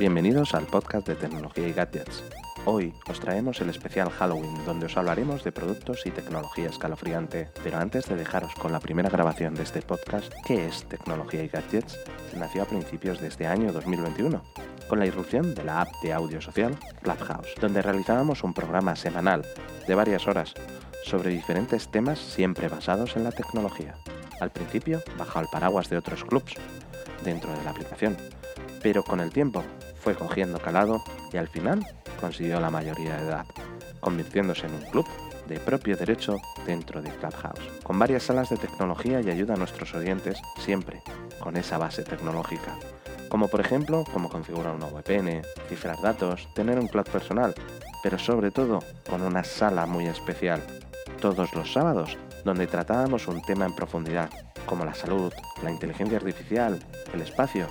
Bienvenidos al podcast de tecnología y gadgets. Hoy os traemos el especial Halloween, donde os hablaremos de productos y tecnología escalofriante. Pero antes de dejaros con la primera grabación de este podcast, ¿qué es tecnología y gadgets? Nació a principios de este año 2021 con la irrupción de la app de audio social Clubhouse, donde realizábamos un programa semanal de varias horas sobre diferentes temas siempre basados en la tecnología. Al principio, bajo el paraguas de otros clubs dentro de la aplicación, pero con el tiempo fue cogiendo calado y al final consiguió la mayoría de edad, convirtiéndose en un club de propio derecho dentro de Clubhouse, con varias salas de tecnología y ayuda a nuestros oyentes siempre con esa base tecnológica como por ejemplo cómo configurar una VPN, cifrar datos, tener un cloud personal, pero sobre todo con una sala muy especial, todos los sábados, donde tratábamos un tema en profundidad, como la salud, la inteligencia artificial, el espacio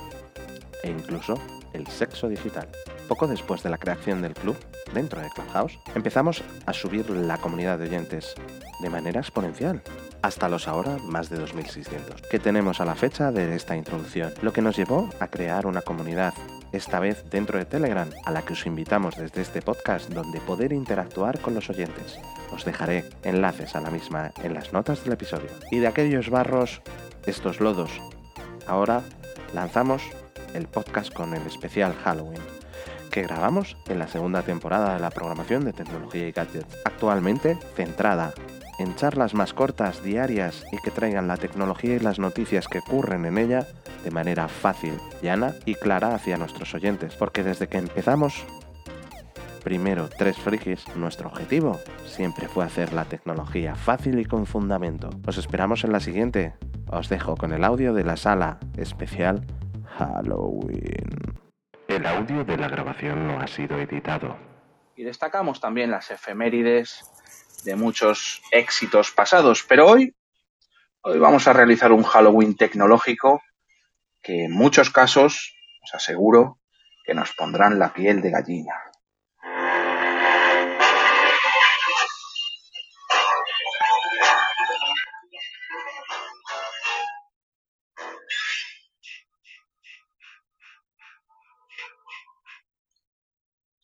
e incluso el sexo digital. Poco después de la creación del club, dentro de Clubhouse, empezamos a subir la comunidad de oyentes de manera exponencial hasta los ahora más de 2.600 que tenemos a la fecha de esta introducción, lo que nos llevó a crear una comunidad, esta vez dentro de Telegram, a la que os invitamos desde este podcast donde poder interactuar con los oyentes. Os dejaré enlaces a la misma en las notas del episodio. Y de aquellos barros, estos lodos. Ahora lanzamos el podcast con el especial Halloween que grabamos en la segunda temporada de la programación de tecnología y gadgets, actualmente centrada en charlas más cortas, diarias y que traigan la tecnología y las noticias que ocurren en ella de manera fácil, llana y clara hacia nuestros oyentes, porque desde que empezamos, primero tres frikis, nuestro objetivo siempre fue hacer la tecnología fácil y con fundamento. Os esperamos en la siguiente. Os dejo con el audio de la sala especial Halloween. El audio de la grabación no ha sido editado. Y destacamos también las efemérides de muchos éxitos pasados. Pero hoy, hoy vamos a realizar un Halloween tecnológico que en muchos casos, os aseguro, que nos pondrán la piel de gallina.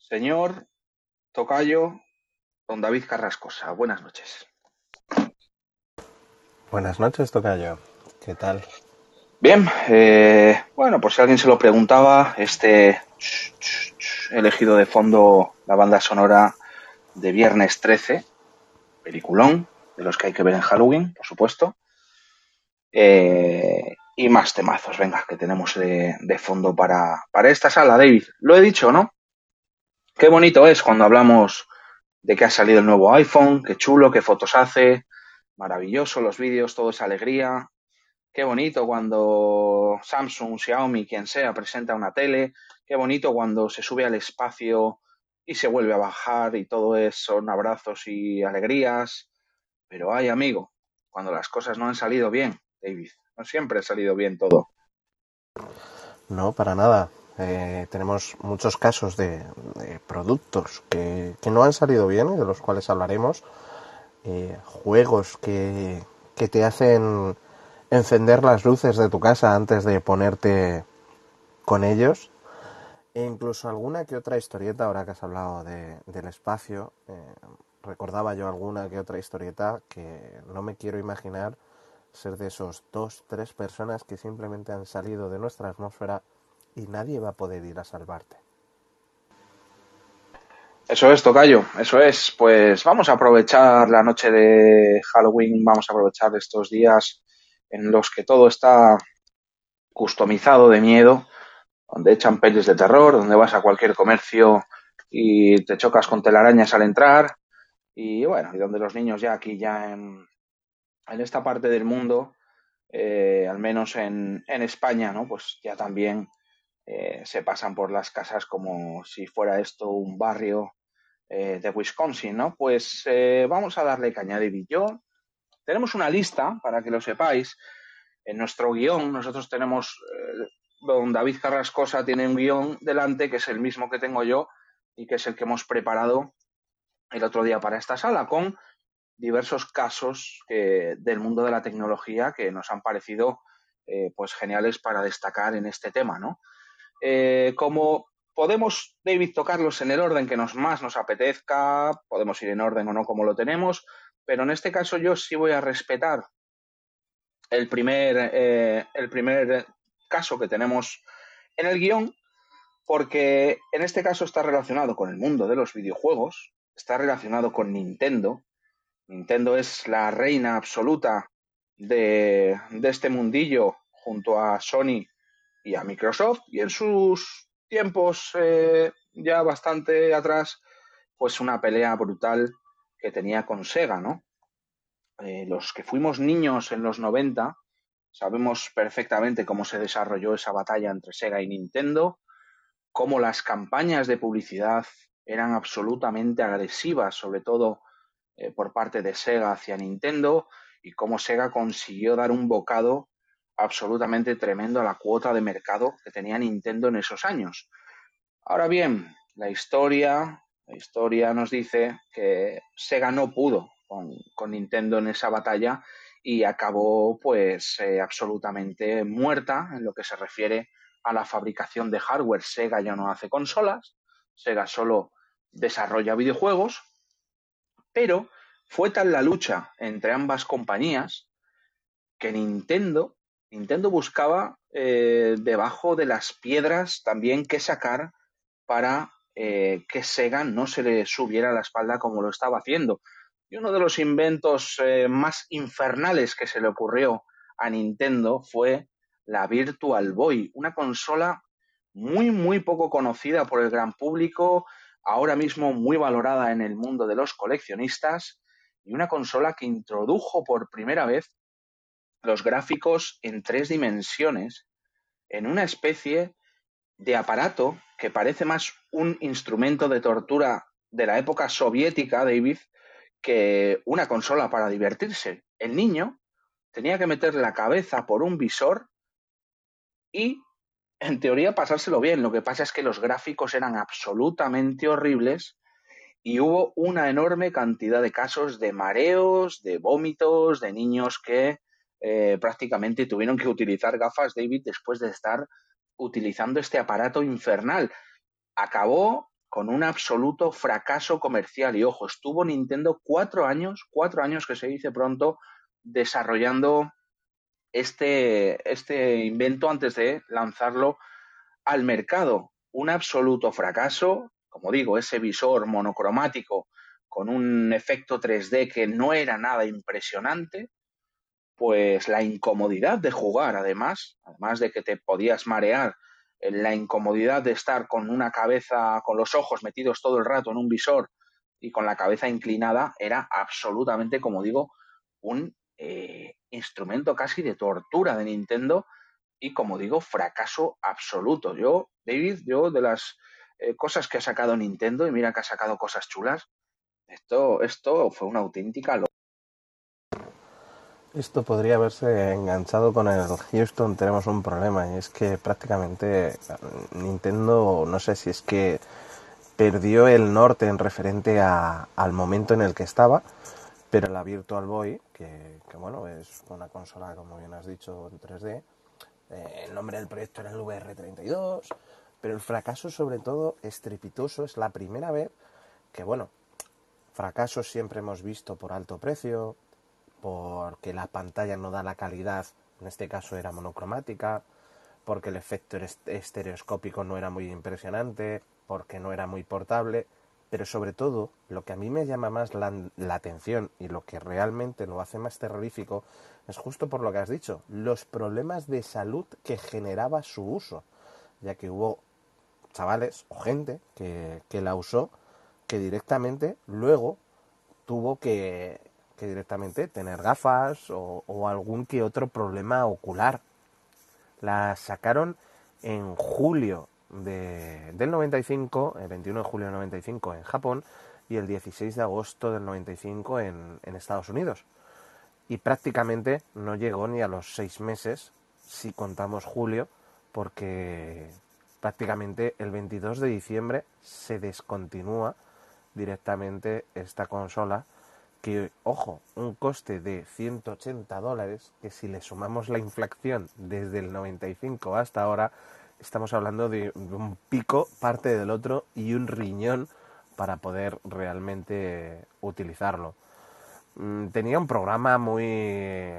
Señor Tocayo, don David Carrascosa. Buenas noches. Buenas noches, Tocayo. ¿Qué tal? Bien, eh, bueno, por si alguien se lo preguntaba, este elegido de fondo la banda sonora de Viernes 13, peliculón, de los que hay que ver en Halloween, por supuesto. Eh, y más temazos, venga, que tenemos de, de fondo para, para esta sala, David. Lo he dicho, ¿no? Qué bonito es cuando hablamos de que ha salido el nuevo iPhone, qué chulo, qué fotos hace, maravilloso los vídeos, todo es alegría. Qué bonito cuando Samsung, Xiaomi, quien sea, presenta una tele. Qué bonito cuando se sube al espacio y se vuelve a bajar y todo es, son abrazos y alegrías. Pero ay, amigo, cuando las cosas no han salido bien, David, no siempre ha salido bien todo. No, para nada. Eh, tenemos muchos casos de, productos que, no han salido bien, de los cuales hablaremos. Eh, juegos que, que te hacen encender las luces de tu casa antes de ponerte con ellos. E incluso alguna que otra historieta, ahora que has hablado del espacio, eh, recordaba yo alguna que otra historieta que no me quiero imaginar ser de esos dos, tres personas que simplemente han salido de nuestra atmósfera y nadie va a poder ir a salvarte. Eso es, Tocayo, eso es. Pues vamos a aprovechar la noche de Halloween, vamos a aprovechar estos días en los que todo está customizado de miedo, donde echan pelis de terror, donde vas a cualquier comercio y te chocas con telarañas al entrar, y bueno, y donde los niños ya aquí, ya en, en esta parte del mundo, eh, al menos en, en España, ¿no? Pues ya también eh, se pasan por las casas como si fuera esto un barrio eh, de Wisconsin, ¿no? Pues eh, vamos a darle caña de Yo tenemos una lista, para que lo sepáis, en nuestro guion, nosotros tenemos, don David Carrascosa tiene un guion delante que es el mismo que tengo yo y que es el que hemos preparado el otro día para esta sala, con diversos casos del mundo de la tecnología que nos han parecido pues geniales para destacar en este tema, ¿no? Eh, como podemos, David, tocarlos en el orden que nos más nos apetezca, podemos ir en orden o no como lo tenemos, pero en este caso yo sí voy a respetar el primer, eh, el primer caso que tenemos en el guion, porque en este caso está relacionado con el mundo de los videojuegos, está relacionado con Nintendo. Nintendo es la reina absoluta de, de este mundillo junto a Sony y a Microsoft, y en sus tiempos eh, ya bastante atrás, pues una pelea brutal que tenía con Sega, ¿no? Eh, los que fuimos niños en los 90 sabemos perfectamente cómo se desarrolló esa batalla entre Sega y Nintendo, cómo las campañas de publicidad eran absolutamente agresivas, sobre todo eh, por parte de Sega hacia Nintendo, y cómo Sega consiguió dar un bocado absolutamente tremendo la cuota de mercado que tenía Nintendo en esos años. Ahora bien, la historia, la historia nos dice que Sega no pudo con, Nintendo en esa batalla y acabó pues eh, absolutamente muerta en lo que se refiere a la fabricación de hardware. Sega ya no hace consolas, Sega solo desarrolla videojuegos, pero fue tal la lucha entre ambas compañías que Nintendo, Nintendo buscaba eh, debajo de las piedras también que sacar para eh, que Sega no se le subiera a la espalda como lo estaba haciendo. Y uno de los inventos eh, más infernales que se le ocurrió a Nintendo fue la Virtual Boy, una consola muy, muy poco conocida por el gran público, ahora mismo muy valorada en el mundo de los coleccionistas, y una consola que introdujo por primera vez los gráficos en tres dimensiones en una especie de aparato que parece más un instrumento de tortura de la época soviética, David, que una consola para divertirse. El niño tenía que meter la cabeza por un visor y, en teoría, pasárselo bien. Lo que pasa es que los gráficos eran absolutamente horribles y hubo una enorme cantidad de casos de mareos, de vómitos, de niños que eh, prácticamente tuvieron que utilizar gafas, David, después de estar utilizando este aparato infernal. Acabó con un absoluto fracaso comercial. Y ojo, estuvo Nintendo cuatro años, cuatro años que se dice pronto, desarrollando este, este invento antes de lanzarlo al mercado. Un absoluto fracaso, como digo, ese visor monocromático con un efecto 3D que no era nada impresionante, pues la incomodidad de jugar, además, además de que te podías marear la incomodidad de estar con una cabeza, con los ojos metidos todo el rato en un visor y con la cabeza inclinada, era absolutamente, como digo, un eh, instrumento casi de tortura de Nintendo y, como digo, fracaso absoluto. Yo, David, yo de las eh, cosas que ha sacado Nintendo, y mira que ha sacado cosas chulas, esto, esto fue una auténtica esto podría haberse enganchado con el Houston, tenemos un problema y es que prácticamente Nintendo, no sé si es que perdió el norte en referente al momento en el que estaba, pero la Virtual Boy, que, bueno, es una consola, como bien has dicho, en 3D, eh, el nombre del proyecto era el VR32, pero el fracaso sobre todo estrepitoso es la primera vez que, bueno, fracasos siempre hemos visto por alto precio, porque la pantalla no da la calidad, en este caso era monocromática, porque el efecto estereoscópico no era muy impresionante, porque no era muy portable, pero sobre todo lo que a mí me llama más la, atención y lo que realmente lo hace más terrorífico es justo por lo que has dicho, los problemas de salud que generaba su uso, ya que hubo chavales o gente que, que la usó que directamente luego tuvo que, que directamente tener gafas o, algún que otro problema ocular. La sacaron en julio de, del 95, el 21 de julio del 95 en Japón y el 16 de agosto del 95 en, en Estados Unidos. Y prácticamente no llegó ni a los seis meses, si contamos julio, porque prácticamente el 22 de diciembre se descontinúa directamente esta consola que, ojo, un coste de 180 dólares, que si le sumamos la inflación desde el 95 hasta ahora, estamos hablando de un pico, parte del otro y un riñón para poder realmente utilizarlo. Mm, tenía un programa muy,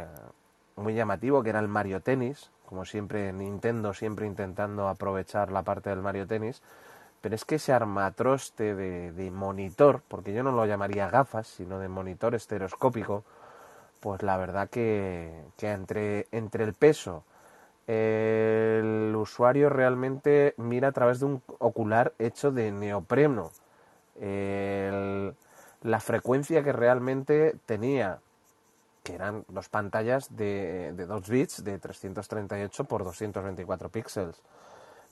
muy llamativo que era el Mario Tennis, como siempre Nintendo siempre intentando aprovechar la parte del Mario Tennis, pero es que ese armatroste de, de monitor, porque yo no lo llamaría gafas, sino de monitor estereoscópico, pues la verdad que, que entre, entre el peso, el usuario realmente mira a través de un ocular hecho de neopreno, la frecuencia que realmente tenía, que eran dos pantallas de, de 2 bits de 338 por 224 píxeles.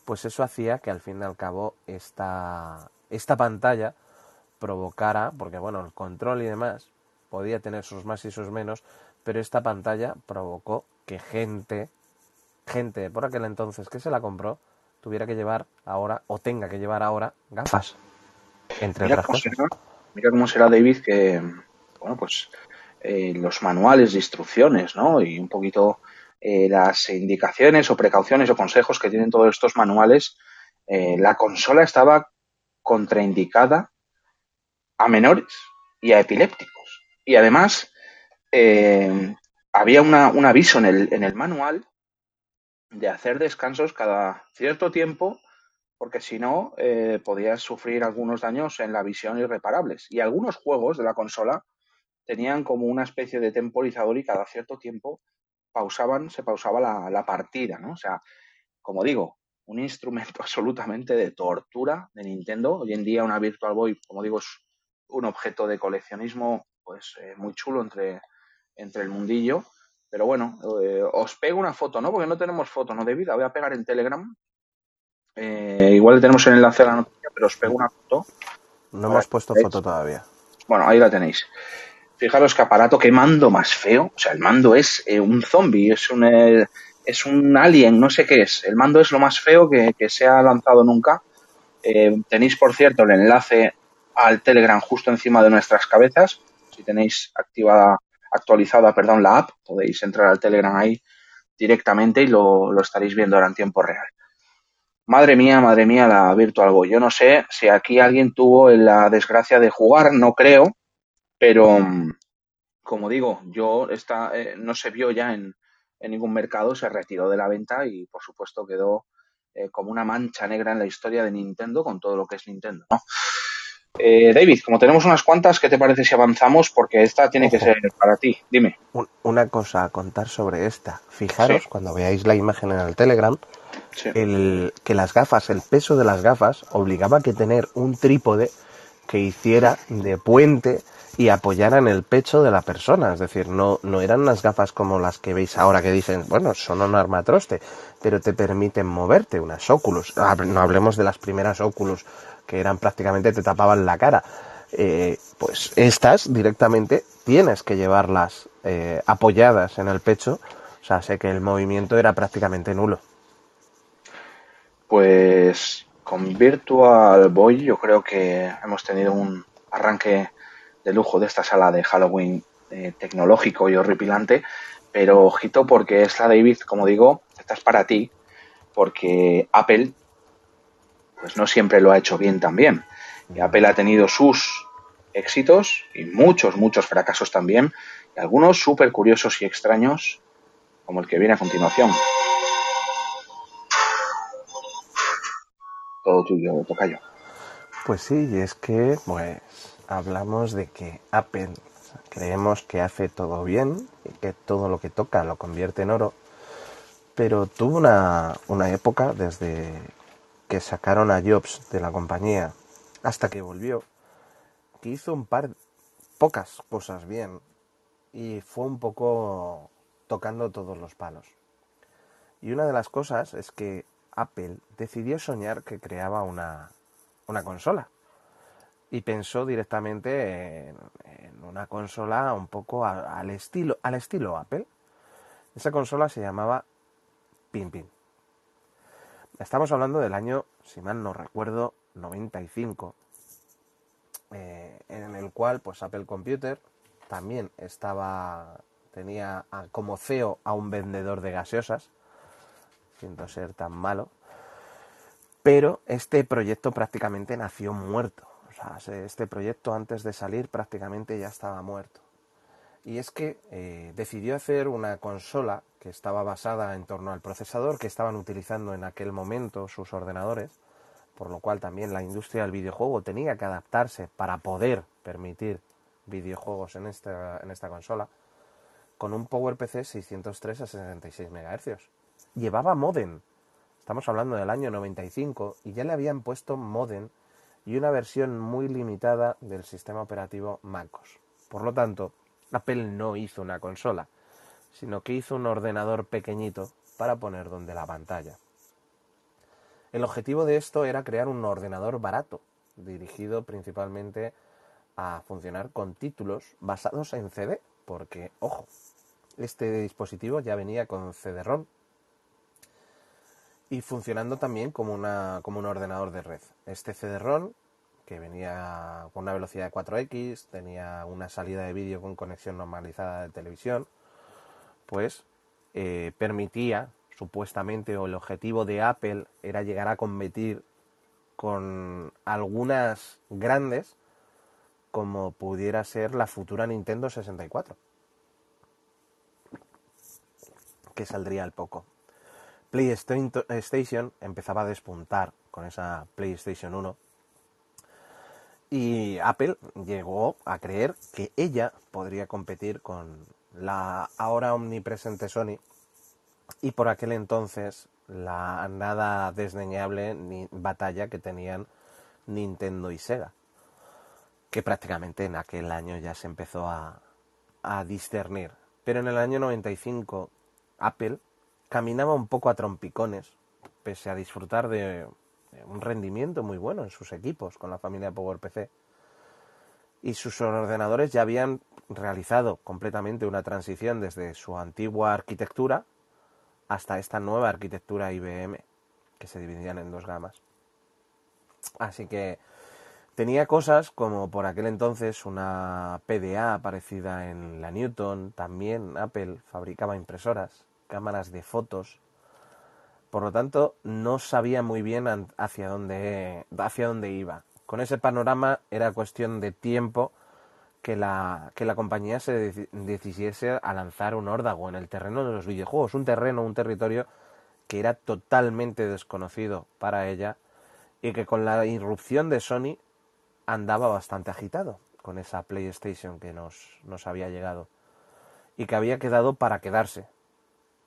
Pues eso hacía que al fin y al cabo esta, esta pantalla provocara, porque bueno, el control y demás podía tener sus más y sus menos, pero esta pantalla provocó que gente, gente por aquel entonces que se la compró, tuviera que llevar ahora o tenga que llevar ahora gafas mira cómo Será, David, que, bueno, pues eh, los manuales de instrucciones, ¿no? Y un poquito eh, las indicaciones o precauciones o consejos que tienen todos estos manuales, eh, la consola estaba contraindicada a menores y a epilépticos. Y además, había un aviso en el, en el manual de hacer descansos cada cierto tiempo porque si no, eh, podías sufrir algunos daños en la visión irreparables. Y algunos juegos de la consola tenían como una especie de temporizador y cada cierto tiempo pausaban, se pausaba la, la partida, ¿no? O sea, como digo, un instrumento absolutamente de tortura de Nintendo. Hoy en día una Virtual Boy, como digo, es un objeto de coleccionismo pues eh, muy chulo entre, entre el mundillo. Pero bueno, eh, os pego una foto, ¿no? Porque no tenemos foto, ¿no, David? La voy a pegar en Telegram eh, igual tenemos el enlace a la noticia, pero os pego una foto. No hemos puesto foto todavía. Bueno, ahí la tenéis. Fijaros qué aparato, qué mando más feo. O sea, el mando es eh, un zombie, es un, eh, es un alien, no sé qué es. El mando es lo más feo que, se ha lanzado nunca. Eh, tenéis, por cierto, el enlace al Telegram justo encima de nuestras cabezas. Si tenéis activada, actualizada, perdón, la app, podéis entrar al Telegram ahí directamente y lo, lo estaréis viendo ahora en tiempo real. Madre mía, madre mía, la Virtual Boy. Yo no sé si aquí alguien tuvo la desgracia de jugar, no creo, pero como digo, yo esta, eh, no se vio ya en, ningún mercado, se retiró de la venta y por supuesto quedó eh, como una mancha negra en la historia de Nintendo con todo lo que es Nintendo. Eh, David, como tenemos unas cuantas, ¿qué te parece si avanzamos? Porque esta tiene que ser para ti. Dime. Una cosa a contar sobre esta. Fijaros, cuando veáis la imagen en el Telegram, el, que las gafas, el peso de las gafas, obligaba a que tener un trípode que hiciera de puente y apoyara en el pecho de la persona. Es decir, no, no eran unas gafas como las que veis ahora que dicen, bueno, son un armatroste, pero te permiten moverte, unas óculos. No hablemos de las primeras óculos que eran prácticamente te tapaban la cara. Eh, pues estas directamente tienes que llevarlas eh, apoyadas en el pecho, o sea, sé que el movimiento era prácticamente nulo. Pues con Virtual Boy yo creo que hemos tenido un arranque de lujo de esta sala de Halloween eh, tecnológico y horripilante, pero ojito porque es la David, como digo, esta es para ti, porque Apple pues no siempre lo ha hecho bien también. Y Apple ha tenido sus éxitos y muchos, muchos fracasos también, y algunos súper curiosos y extraños, como el que viene a continuación. todo tuyo, Tocayo. Pues sí, y es que, pues, hablamos de que Apple creemos que hace todo bien y que todo lo que toca lo convierte en oro, pero tuvo una, una época desde que sacaron a Jobs de la compañía hasta que volvió, que hizo un par, pocas cosas bien y fue un poco tocando todos los palos. Y una de las cosas es que Apple decidió soñar que creaba una, consola y pensó directamente en, una consola un poco al, estilo, al estilo Apple. Esa consola se llamaba Pin Estamos hablando del año, si mal no recuerdo, 95, eh, en el cual pues Apple Computer también estaba tenía como CEO a un vendedor de gaseosas siento ser tan malo. Pero este proyecto prácticamente nació muerto. Sea, este proyecto antes de salir prácticamente ya estaba muerto. Y es que eh, decidió hacer una consola que estaba basada en torno al procesador que estaban utilizando en aquel momento sus ordenadores, por lo cual también la industria del videojuego tenía que adaptarse para poder permitir videojuegos en esta, en esta consola, con un PowerPC 603 a 66 MHz. Llevaba modem, estamos hablando del año 95, y ya le habían puesto modem y una versión muy limitada del sistema operativo MacOS. Por lo tanto, Apple no hizo una consola, sino que hizo un ordenador pequeñito para poner donde la pantalla. El objetivo de esto era crear un ordenador barato, dirigido principalmente a funcionar con títulos basados en CD, porque, ojo, este dispositivo ya venía con CD-ROM y funcionando también como, una, como un ordenador de red. Este CD-ROM, que venía con una velocidad de 4X, tenía una salida de vídeo con conexión normalizada de televisión, pues eh, permitía supuestamente o el objetivo de Apple era llegar a competir con algunas grandes como pudiera ser la futura Nintendo 64 que saldría al poco. PlayStation empezaba a despuntar con esa PlayStation 1 y Apple llegó a creer que ella podría competir con la ahora omnipresente Sony y por aquel entonces la nada desdeñable batalla que tenían Nintendo y Sega, que prácticamente en aquel año ya se empezó a, a discernir. Pero en el año 95 Apple caminaba un poco a trompicones, pese a disfrutar de un rendimiento muy bueno en sus equipos con la familia PowerPC. Y sus ordenadores ya habían realizado completamente una transición desde su antigua arquitectura hasta esta nueva arquitectura IBM, que se dividían en dos gamas. Así que tenía cosas como por aquel entonces una PDA parecida en la Newton, también Apple fabricaba impresoras, cámaras de fotos. Por lo tanto, no sabía muy bien hacia dónde, hacia dónde iba. Con ese panorama era cuestión de tiempo que la, que la compañía se decidiese a lanzar un órdago en el terreno de los videojuegos, un terreno, un territorio que era totalmente desconocido para ella y que con la irrupción de Sony andaba bastante agitado con esa PlayStation que nos, nos había llegado y que había quedado para quedarse.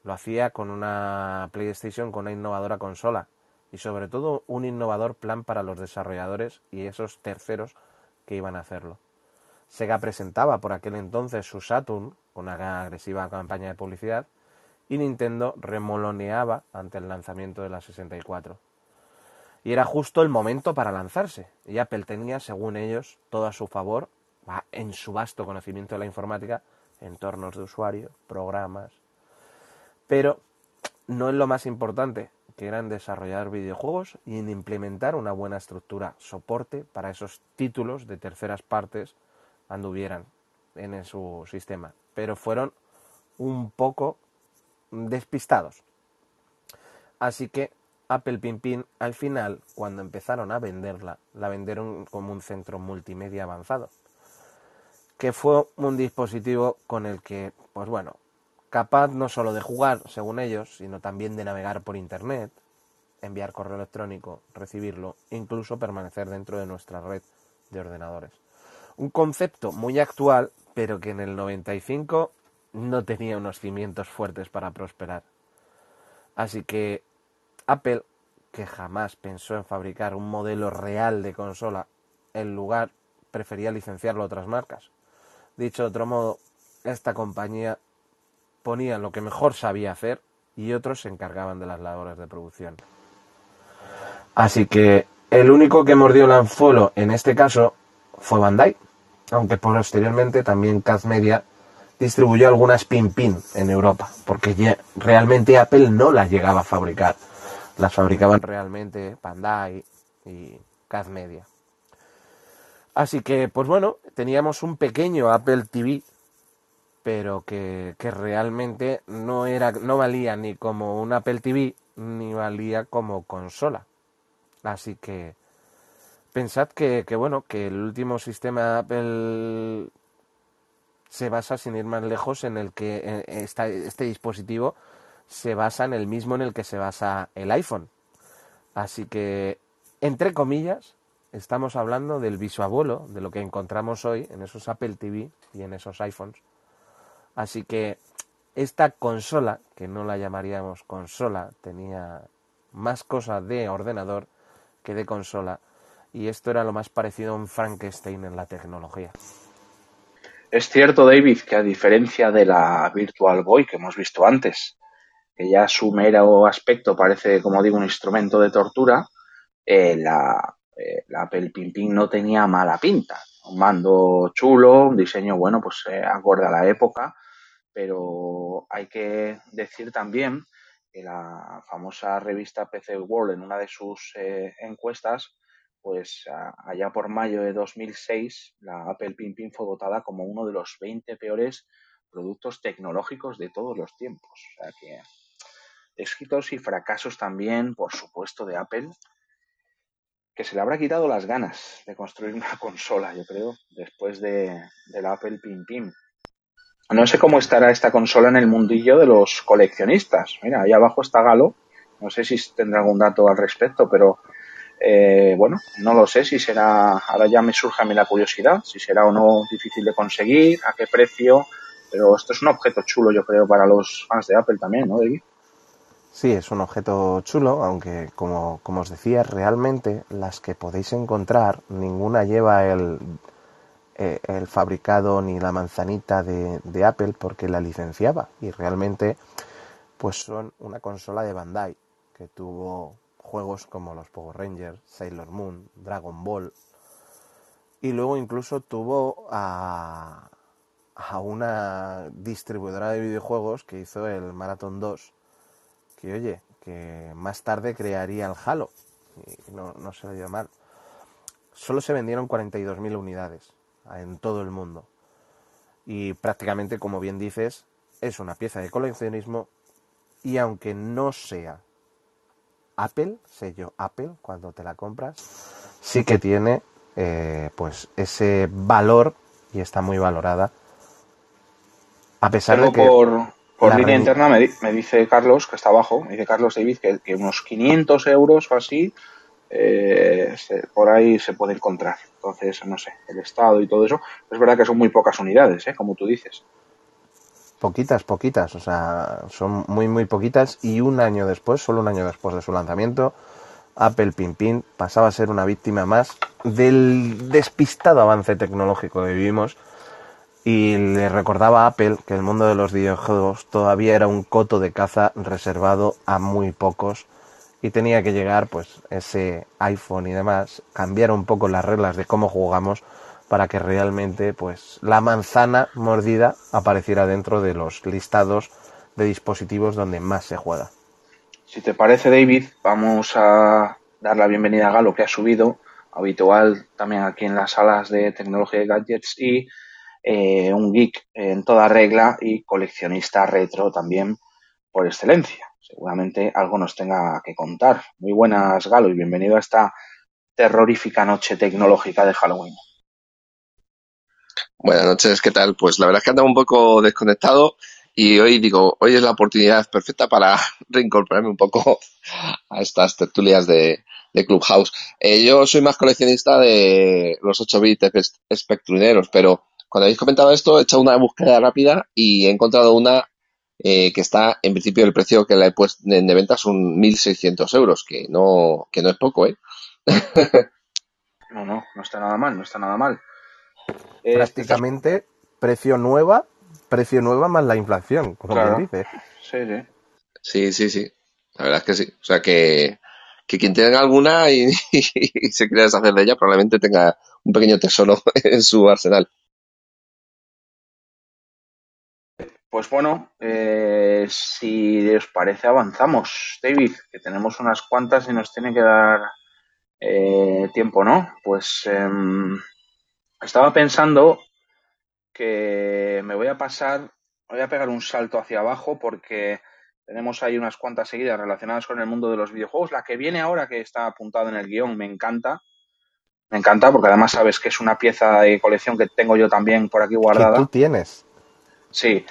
Lo hacía con una PlayStation con una innovadora consola y sobre todo un innovador plan para los desarrolladores y esos terceros que iban a hacerlo. Sega presentaba por aquel entonces su Saturn, una agresiva campaña de publicidad, y Nintendo remoloneaba ante el lanzamiento de la 64. Y era justo el momento para lanzarse, y Apple tenía, según ellos, todo a su favor, en su vasto conocimiento de la informática, entornos de usuario, programas. Pero no es lo más importante, que eran desarrollar videojuegos y en implementar una buena estructura, soporte para esos títulos de terceras partes anduvieran en su sistema, pero fueron un poco despistados. Así que Apple Pin al final, cuando empezaron a venderla, la vendieron como un centro multimedia avanzado, que fue un dispositivo con el que, pues bueno, capaz no solo de jugar, según ellos, sino también de navegar por Internet, enviar correo electrónico, recibirlo, incluso permanecer dentro de nuestra red de ordenadores. Un concepto muy actual, pero que en el 95 no tenía unos cimientos fuertes para prosperar. Así que Apple, que jamás pensó en fabricar un modelo real de consola, en lugar prefería licenciarlo a otras marcas. Dicho de otro modo, esta compañía ponía lo que mejor sabía hacer y otros se encargaban de las labores de producción. Así que el único que mordió el anzuelo en este caso fue Bandai, aunque posteriormente también Kaz Media distribuyó algunas Pin-Pin en Europa, porque realmente Apple no las llegaba a fabricar, las fabricaban realmente Bandai y Kaz Media. Así que, pues bueno, teníamos un pequeño Apple TV, pero que, que realmente no, era, no valía ni como un Apple TV, ni valía como consola. Así que pensad que, bueno, que el último sistema Apple se basa, sin ir más lejos, en el que este dispositivo se basa en el mismo en el que se basa el iPhone. Así que, entre comillas, estamos hablando del bisabuelo, de lo que encontramos hoy en esos Apple TV y en esos iPhones. Así que esta consola, que no la llamaríamos consola, tenía más cosas de ordenador que de consola, y esto era lo más parecido a un Frankenstein en la tecnología. Es cierto, David, que a diferencia de la Virtual Boy que hemos visto antes, que ya su mero aspecto parece, como digo, un instrumento de tortura, eh, la, eh, la Apple Pin no tenía mala pinta. Un mando chulo, un diseño, bueno, pues eh, acorde a la época, pero hay que decir también que la famosa revista PC World en una de sus eh, encuestas, pues allá por mayo de 2006, la Apple Pin fue votada como uno de los 20 peores productos tecnológicos de todos los tiempos. O sea que éxitos y fracasos también, por supuesto, de Apple, que se le habrá quitado las ganas de construir una consola, yo creo, después de, la Apple Pin Pin. No sé cómo estará esta consola en el mundillo de los coleccionistas. Mira, ahí abajo está Galo. No sé si tendrá algún dato al respecto, pero eh, bueno, no lo sé si será, ahora ya me surge a mí la curiosidad, si será o no difícil de conseguir, a qué precio, pero esto es un objeto chulo, yo creo, para los fans de Apple también, ¿no, David? Sí, es un objeto chulo, aunque como, os decía, realmente las que podéis encontrar, ninguna lleva el, eh, el fabricado ni la manzanita de, Apple porque la licenciaba. Y realmente, pues son una consola de Bandai que tuvo juegos como los Power Rangers, Sailor Moon, Dragon Ball. Y luego incluso tuvo a, a una distribuidora de videojuegos que hizo el Marathon 2 que oye, que más tarde crearía el Halo. Y no, no se lo dio mal. Solo se vendieron 42.000 unidades en todo el mundo. Y prácticamente, como bien dices, es una pieza de coleccionismo. Y aunque no sea Apple, sello Apple, cuando te la compras, sí que tiene eh, pues ese valor y está muy valorada. A pesar de que. Por por línea interna me, dice Carlos, que está abajo, me dice Carlos David que, unos 500 euros o así eh, por ahí se puede encontrar. Entonces, no sé, el estado y todo eso. Es verdad que son muy pocas unidades, ¿eh? como tú dices. Poquitas, poquitas, o sea, son muy, muy poquitas. Y un año después, solo un año después de su lanzamiento, Apple Pin pasaba a ser una víctima más del despistado avance tecnológico que vivimos y le recordaba a Apple que el mundo de los videojuegos todavía era un coto de caza reservado a muy pocos y tenía que llegar pues ese iPhone y demás, cambiar un poco las reglas de cómo jugamos para que realmente pues la manzana mordida apareciera dentro de los listados de dispositivos donde más se juega. Si te parece David, vamos a dar la bienvenida a Galo que ha subido, habitual también aquí en las salas de tecnología y gadgets y eh, un geek en toda regla y coleccionista retro también por excelencia. Seguramente algo nos tenga que contar. Muy buenas, Galo, y bienvenido a esta terrorífica noche tecnológica de Halloween. Buenas noches, ¿qué tal? Pues la verdad es que andaba un poco desconectado y hoy digo, hoy es la oportunidad perfecta para reincorporarme un poco a estas tertulias de, Clubhouse. Eh, yo soy más coleccionista de los 8 bits espectruneros, pero cuando habéis comentado esto, he hecho una búsqueda rápida y he encontrado una eh, que está, en principio, el precio que la he puesto de, venta son 1.600 euros, que no, que no es poco, ¿eh? no, no, no está nada mal, no está nada mal. Eh, Prácticamente, precio nueva, precio nueva más la inflación, como claro. dice. Sí, sí. Sí, sí, sí. La verdad es que sí. O sea que, que quien tenga alguna y, y se quiera deshacer de ella, probablemente tenga un pequeño tesoro en su arsenal. Pues bueno, eh, si os parece avanzamos, David, que tenemos unas cuantas y nos tiene que dar eh, tiempo, ¿no? Pues em, estaba pensando que me voy a pasar, voy a pegar un salto hacia abajo porque Tenemos ahí unas cuantas seguidas relacionadas con el mundo de los videojuegos. La que viene ahora, que está apuntada en el guion, me encanta. Me encanta porque además sabes que es una pieza de colección que tengo yo también por aquí guardada. ¿Que tú tienes? Sí,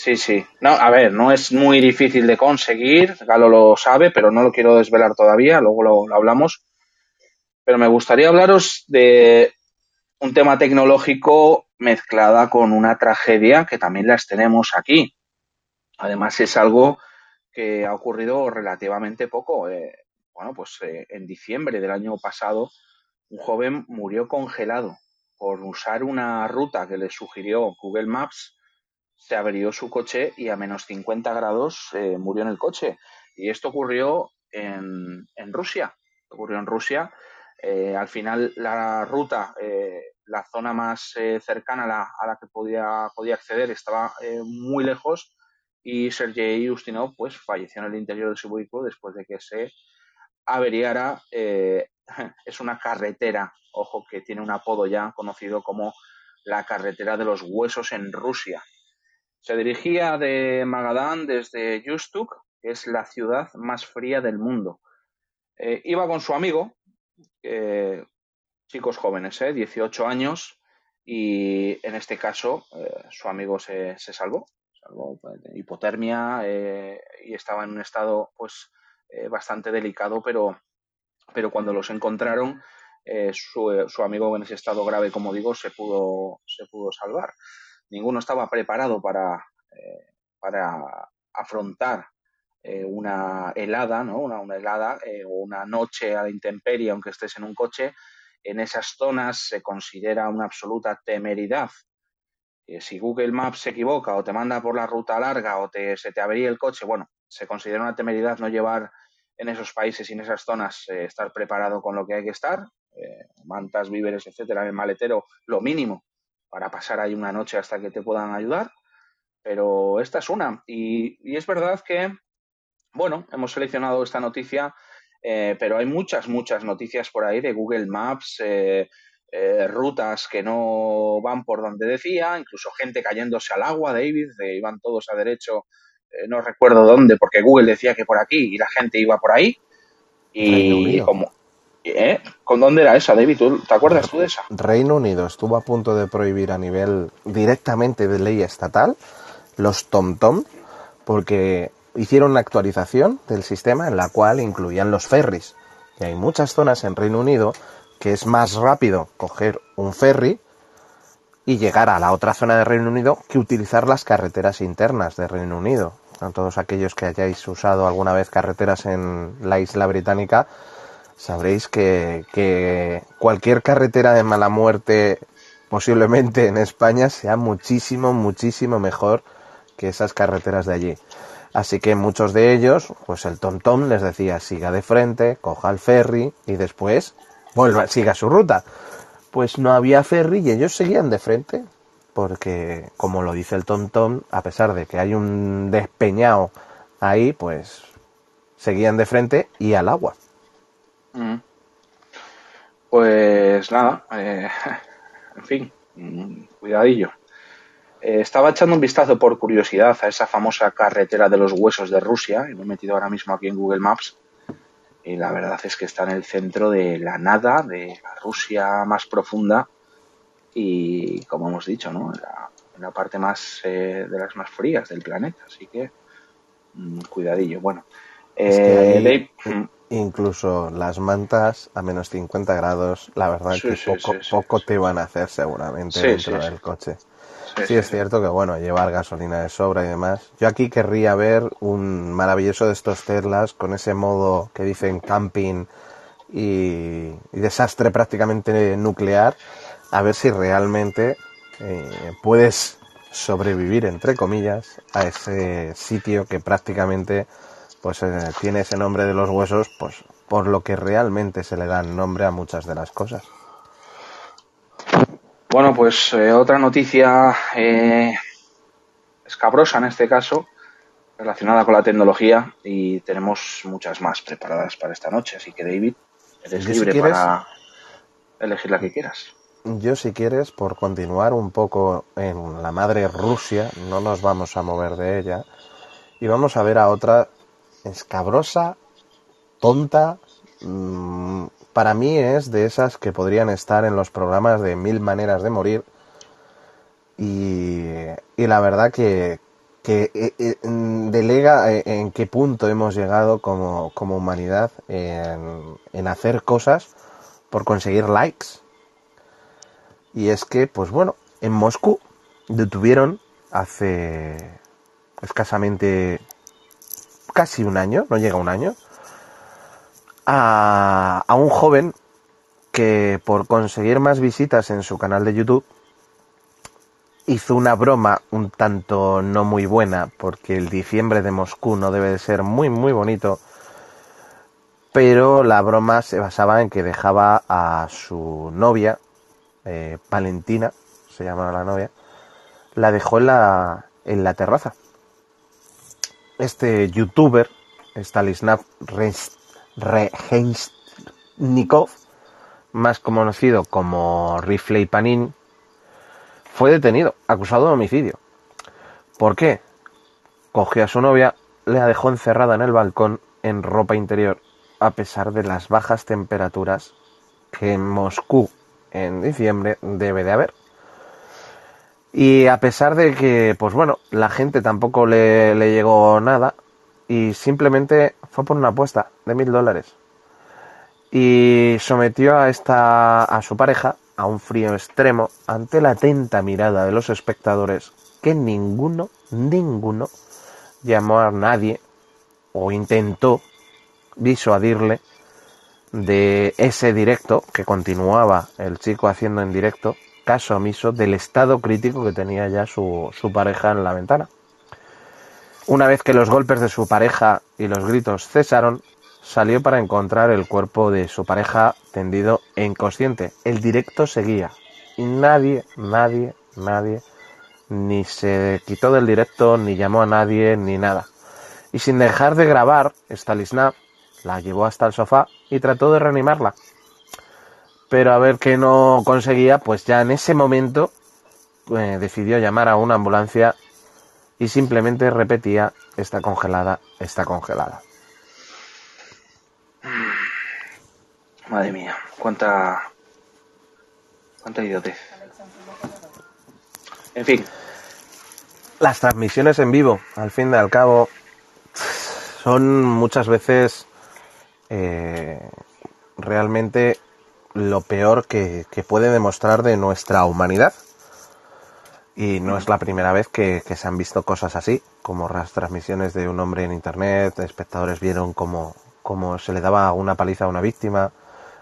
sí, sí. No, a ver, no es muy difícil de conseguir, Galo lo sabe, pero no lo quiero desvelar todavía, luego lo, hablamos. Pero me gustaría hablaros de un tema tecnológico mezclada con una tragedia que también las tenemos aquí. Además es algo que ha ocurrido relativamente poco. Eh, bueno, pues eh, en diciembre del año pasado un joven murió congelado por usar una ruta que le sugirió Google Maps. Se averió su coche y a menos 50 grados eh, murió en el coche. Y esto ocurrió en, en Rusia. Ocurrió en Rusia. al final la ruta, la zona más cercana a la, a la, que podía, podía acceder estaba muy lejos y Sergei Ustinov pues falleció en el interior de su vehículo después de que se averiara. Eh, es una carretera, ojo que tiene un apodo ya conocido como la carretera de los huesos en Rusia. Se dirigía de Magadán desde Yustuk, que es la ciudad más fría del mundo. Eh, iba con su amigo, eh, chicos jóvenes, eh, 18 años, y en este caso su amigo se, se salvó, pues, hipotermia eh, y estaba en un estado pues eh, bastante delicado, pero, pero cuando los encontraron, eh, su, su, amigo en ese estado grave, como digo, se pudo, se pudo salvar. Ninguno estaba preparado para, para afrontar una helada, ¿no? Una, una helada o una noche a la intemperie, aunque estés en un coche. En esas zonas se considera una absoluta temeridad si Google Maps se equivoca o te manda por la ruta larga o te, se te avería el coche, bueno, se considera una temeridad no llevar en esos países y en esas zonas eh, estar preparado con lo que hay que estar, eh, mantas, víveres, etcétera, en el maletero, lo mínimo para pasar ahí una noche hasta que te puedan ayudar. Pero esta es una. Y, es verdad que, bueno, hemos seleccionado esta noticia, eh, pero hay muchas, muchas noticias por ahí de Google Maps, eh, rutas que no van por donde decía, incluso gente cayéndose al agua, David, de, iban todos a derecho, eh, no recuerdo dónde, porque Google decía que por aquí y la gente iba por ahí. Y, como... ¿eh? ¿Con dónde era esa, David? ¿Te acuerdas tú de esa? Reino Unido estuvo a punto de prohibir a nivel directamente de ley estatal los TomTom porque hicieron una actualización del sistema en la cual incluían los ferries. Y hay muchas zonas en Reino Unido que es más rápido coger un ferry y llegar a la otra zona de Reino Unido que utilizar las carreteras internas de Reino Unido. A todos aquellos que hayáis usado alguna vez carreteras en la isla británica, sabréis que, cualquier carretera de mala muerte posiblemente en España sea muchísimo, muchísimo mejor que esas carreteras de allí. Así que muchos de ellos, pues el TomTom les decía siga de frente, coja el ferry y después vuelva, siga su ruta. Pues no había ferry y ellos seguían de frente, porque como lo dice el tontón, a pesar de que hay un despeñado ahí, pues seguían de frente y al agua. Mm. Pues nada, eh, en fin, mm, cuidadillo. Eh, estaba echando un vistazo por curiosidad a esa famosa carretera de los huesos de Rusia, y me he metido ahora mismo aquí en Google Maps, y la verdad es que está en el centro de la nada, de la Rusia más profunda y, como hemos dicho, ¿no? en la, parte más eh, de las más frías del planeta. Así que, mm, cuidadillo. Bueno, eh, mm. Incluso las mantas a menos 50 grados, la verdad que poco, poco te van a hacer seguramente dentro del coche. Sí, es cierto que bueno, llevar gasolina de sobra y demás. Yo aquí querría ver un maravilloso de estos Teslas con ese modo que dicen camping y, desastre prácticamente nuclear, a ver si realmente eh, puedes sobrevivir, entre comillas, a ese sitio que prácticamente pues eh, tiene ese nombre de los huesos, pues por lo que realmente se le da nombre a muchas de las cosas. Bueno, pues eh, otra noticia eh, escabrosa en este caso, relacionada con la tecnología, y tenemos muchas más preparadas para esta noche. Así que, David, eres libre para elegir la que quieras. Yo, si quieres, por continuar un poco en la madre Rusia, no nos vamos a mover de ella. y vamos a ver a otra escabrosa, tonta. Mm, para mí es de esas que podrían estar en los programas de Mil Maneras de Morir. Y, y la verdad que, eh, eh, delega eh, en qué punto hemos llegado como, como humanidad en, en hacer cosas por conseguir likes. Y es que, pues bueno, en Moscú detuvieron hace escasamente casi un año, no llega un año, a, a un joven que por conseguir más visitas en su canal de YouTube hizo una broma un tanto no muy buena, porque el diciembre de Moscú no debe de ser muy muy bonito, pero la broma se basaba en que dejaba a su novia, eh, Valentina, se llama la novia, la dejó en la, en la terraza. Este youtuber, Stalislav Regensnikov, más conocido como Rifley Panin, fue detenido, acusado de homicidio. ¿Por qué? Cogió a su novia, la dejó encerrada en el balcón en ropa interior, a pesar de las bajas temperaturas que en Moscú en diciembre debe de haber. Y a pesar de que, pues bueno, la gente tampoco le, le llegó nada y simplemente fue por una apuesta de mil dólares. Y sometió a esta, a su pareja a un frío extremo ante la atenta mirada de los espectadores que ninguno, ninguno llamó a nadie o intentó disuadirle de ese directo que continuaba el chico haciendo en directo, caso omiso del estado crítico que tenía ya su, su pareja en la ventana. Una vez que los golpes de su pareja y los gritos cesaron, salió para encontrar el cuerpo de su pareja tendido e inconsciente. El directo seguía y nadie, nadie, nadie ni se quitó del directo, ni llamó a nadie, ni nada. Y sin dejar de grabar, Stalisnav la llevó hasta el sofá y trató de reanimarla. Pero a ver que no conseguía, pues ya en ese momento eh, decidió llamar a una ambulancia y simplemente repetía, está congelada, está congelada. Madre mía, cuánta. cuánta idiotez. En fin. Las transmisiones en vivo, al fin y al cabo, son muchas veces eh, realmente lo peor que, que, puede demostrar de nuestra humanidad. Y no es la primera vez que, se han visto cosas así, como las transmisiones de un hombre en internet, espectadores vieron cómo, cómo se le daba una paliza a una víctima,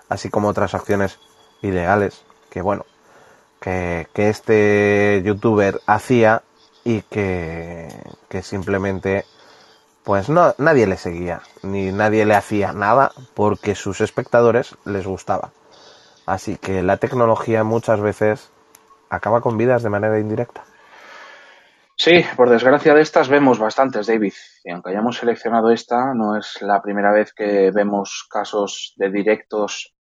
así como otras acciones ilegales que bueno que, que este youtuber hacía y que, que simplemente pues no nadie le seguía ni nadie le hacía nada porque sus espectadores les gustaba así que la tecnología muchas veces acaba con vidas de manera indirecta Sí, por desgracia de estas vemos bastantes, David. Y aunque hayamos seleccionado esta, no es la primera vez que vemos casos de directos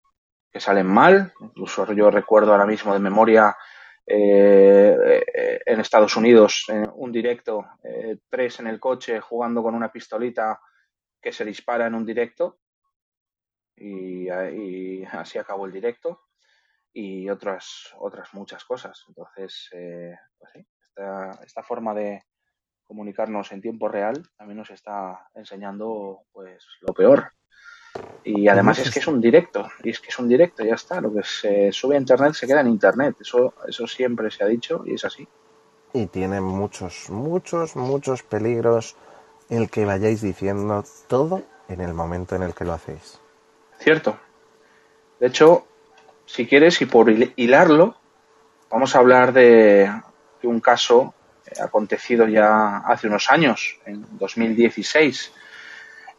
que salen mal. Incluso yo recuerdo ahora mismo de memoria eh, eh, en Estados Unidos en un directo, eh, tres en el coche jugando con una pistolita que se dispara en un directo y, y así acabó el directo y otras otras muchas cosas. Entonces, pues sí, esta, esta forma de comunicarnos en tiempo real también nos está enseñando pues lo peor y además es que es un directo, y es que es un directo, ya está. Lo que se sube a internet se queda en internet. Eso, eso siempre se ha dicho y es así. Y tiene muchos, muchos, muchos peligros el que vayáis diciendo todo en el momento en el que lo hacéis. Cierto. De hecho, si quieres, y por hilarlo, vamos a hablar de, un caso acontecido ya hace unos años, en 2016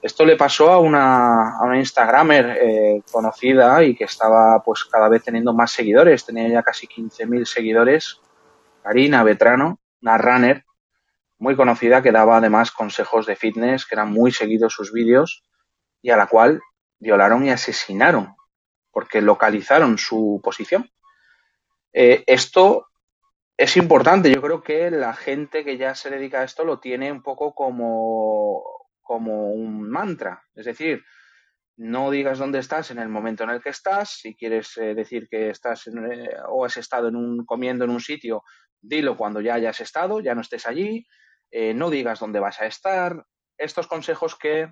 esto le pasó a una, a una Instagramer eh, conocida y que estaba pues cada vez teniendo más seguidores, tenía ya casi 15.000 seguidores, Karina Vetrano, una runner muy conocida que daba además consejos de fitness, que eran muy seguidos sus vídeos y a la cual violaron y asesinaron porque localizaron su posición. Eh, esto es importante. Yo creo que la gente que ya se dedica a esto lo tiene un poco como, como un mantra. Es decir, no digas dónde estás en el momento en el que estás. Si quieres eh, decir que estás eh, o has estado en un, comiendo en un sitio, dilo cuando ya hayas estado, ya no estés allí. No digas dónde vas a estar. Estos consejos que,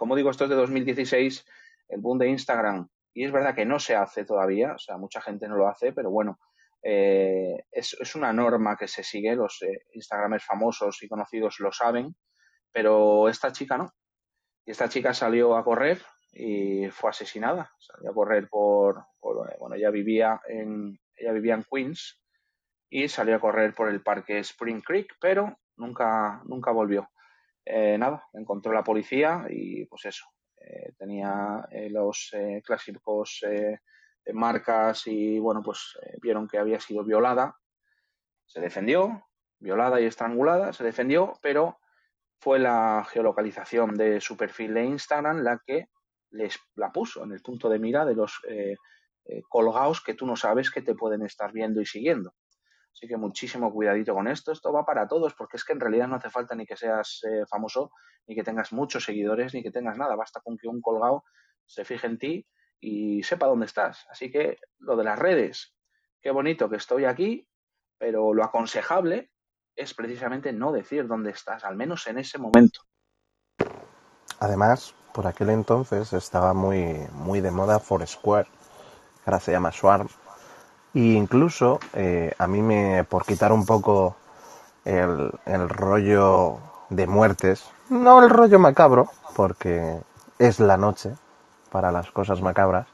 como digo, esto es de 2016, el boom de Instagram. Y es verdad que no se hace todavía, o sea, mucha gente no lo hace, pero bueno, es, es, una norma que se sigue, los Instagramers famosos y conocidos lo saben, pero esta chica no. Y esta chica salió a correr y fue asesinada. Salió a correr por, bueno, ella vivía en, ella vivía en Queens y salió a correr por el parque Spring Creek, pero nunca, nunca volvió. Eh, nada, encontró la policía y pues eso, eh, tenía eh, los clásicos marcas y bueno, pues vieron que había sido violada. Se defendió, violada y estrangulada, se defendió, pero fue la geolocalización de su perfil de Instagram la que les la puso en el punto de mira de los eh, eh, colgados que tú no sabes que te pueden estar viendo y siguiendo. Así que muchísimo cuidadito con esto. Esto va para todos porque es que en realidad no hace falta ni que seas eh, famoso, ni que tengas muchos seguidores, ni que tengas nada. Basta con que un colgado se fije en ti y sepa dónde estás. Así que lo de las redes, qué bonito que estoy aquí, pero lo aconsejable es precisamente no decir dónde estás, al menos en ese momento. Además, por aquel entonces estaba muy, muy de moda Foursquare, ahora se llama Swarm. E incluso eh, a mí me, por quitar un poco el, el rollo de muertes, no el rollo macabro, porque es la noche para las cosas macabras,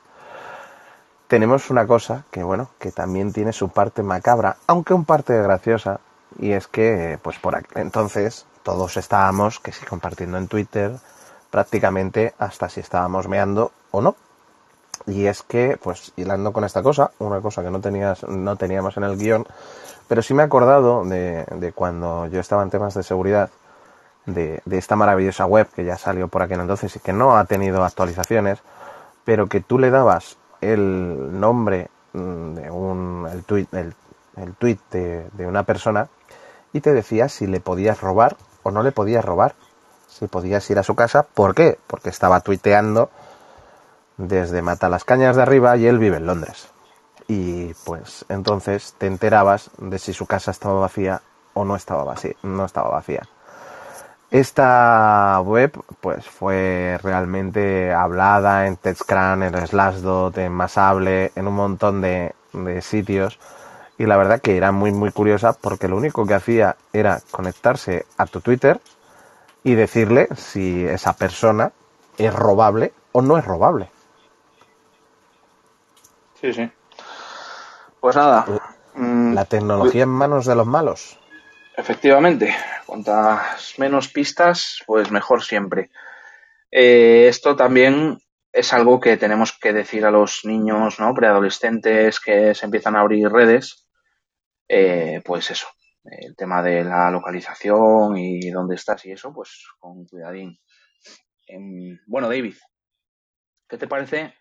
tenemos una cosa que bueno, que también tiene su parte macabra, aunque un parte graciosa, y es que, pues por entonces, todos estábamos, que sí, compartiendo en Twitter, prácticamente hasta si estábamos meando o no. Y es que, pues, hilando con esta cosa, una cosa que no, tenías, no teníamos en el guion, pero sí me he acordado de, de cuando yo estaba en temas de seguridad, de, de, esta maravillosa web que ya salió por aquel entonces y que no ha tenido actualizaciones, pero que tú le dabas el nombre mm, de un, el tweet, el, el tweet de, de una persona y te decía si le podías robar o no le podías robar, si podías ir a su casa. ¿Por qué? Porque estaba tuiteando desde Mata las Cañas de arriba y él vive en Londres. Y pues entonces te enterabas de si su casa estaba vacía o no estaba vacía. No estaba vacía. Esta web pues fue realmente hablada en TechCrunch, en Slashdot, en Masable, en un montón de, de sitios y la verdad que era muy muy curiosa porque lo único que hacía era conectarse a tu Twitter y decirle si esa persona es robable o no es robable. Sí, sí. Pues nada. Mm, la tecnología en manos de los malos. Efectivamente. Cuantas menos pistas, pues mejor siempre. Eh, esto también es algo que tenemos que decir a los niños, ¿no? Preadolescentes que se empiezan a abrir redes eh, pues eso, el tema de la localización y dónde estás y eso, pues con cuidadín. Em, bueno, David, ¿qué te parece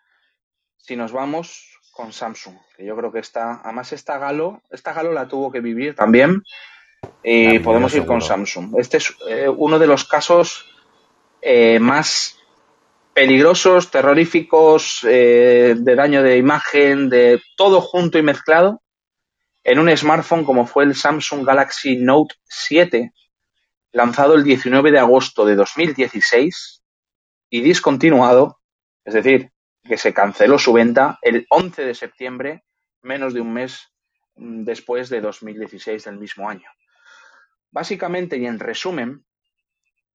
si nos vamos con Samsung? Que yo creo que está, además esta Galo, esta Galo la tuvo que vivir también y podemos ir con Samsung. Este es eh, uno de los casos eh, más peligrosos, terroríficos, de daño de imagen, de todo junto y mezclado en un smartphone como fue el Samsung Galaxy Note 7, lanzado el 19 de agosto de 2016 y discontinuado, es decir, que se canceló su venta el 11 de septiembre, menos de un mes mm, después de 2016 del mismo año. Básicamente y en resumen,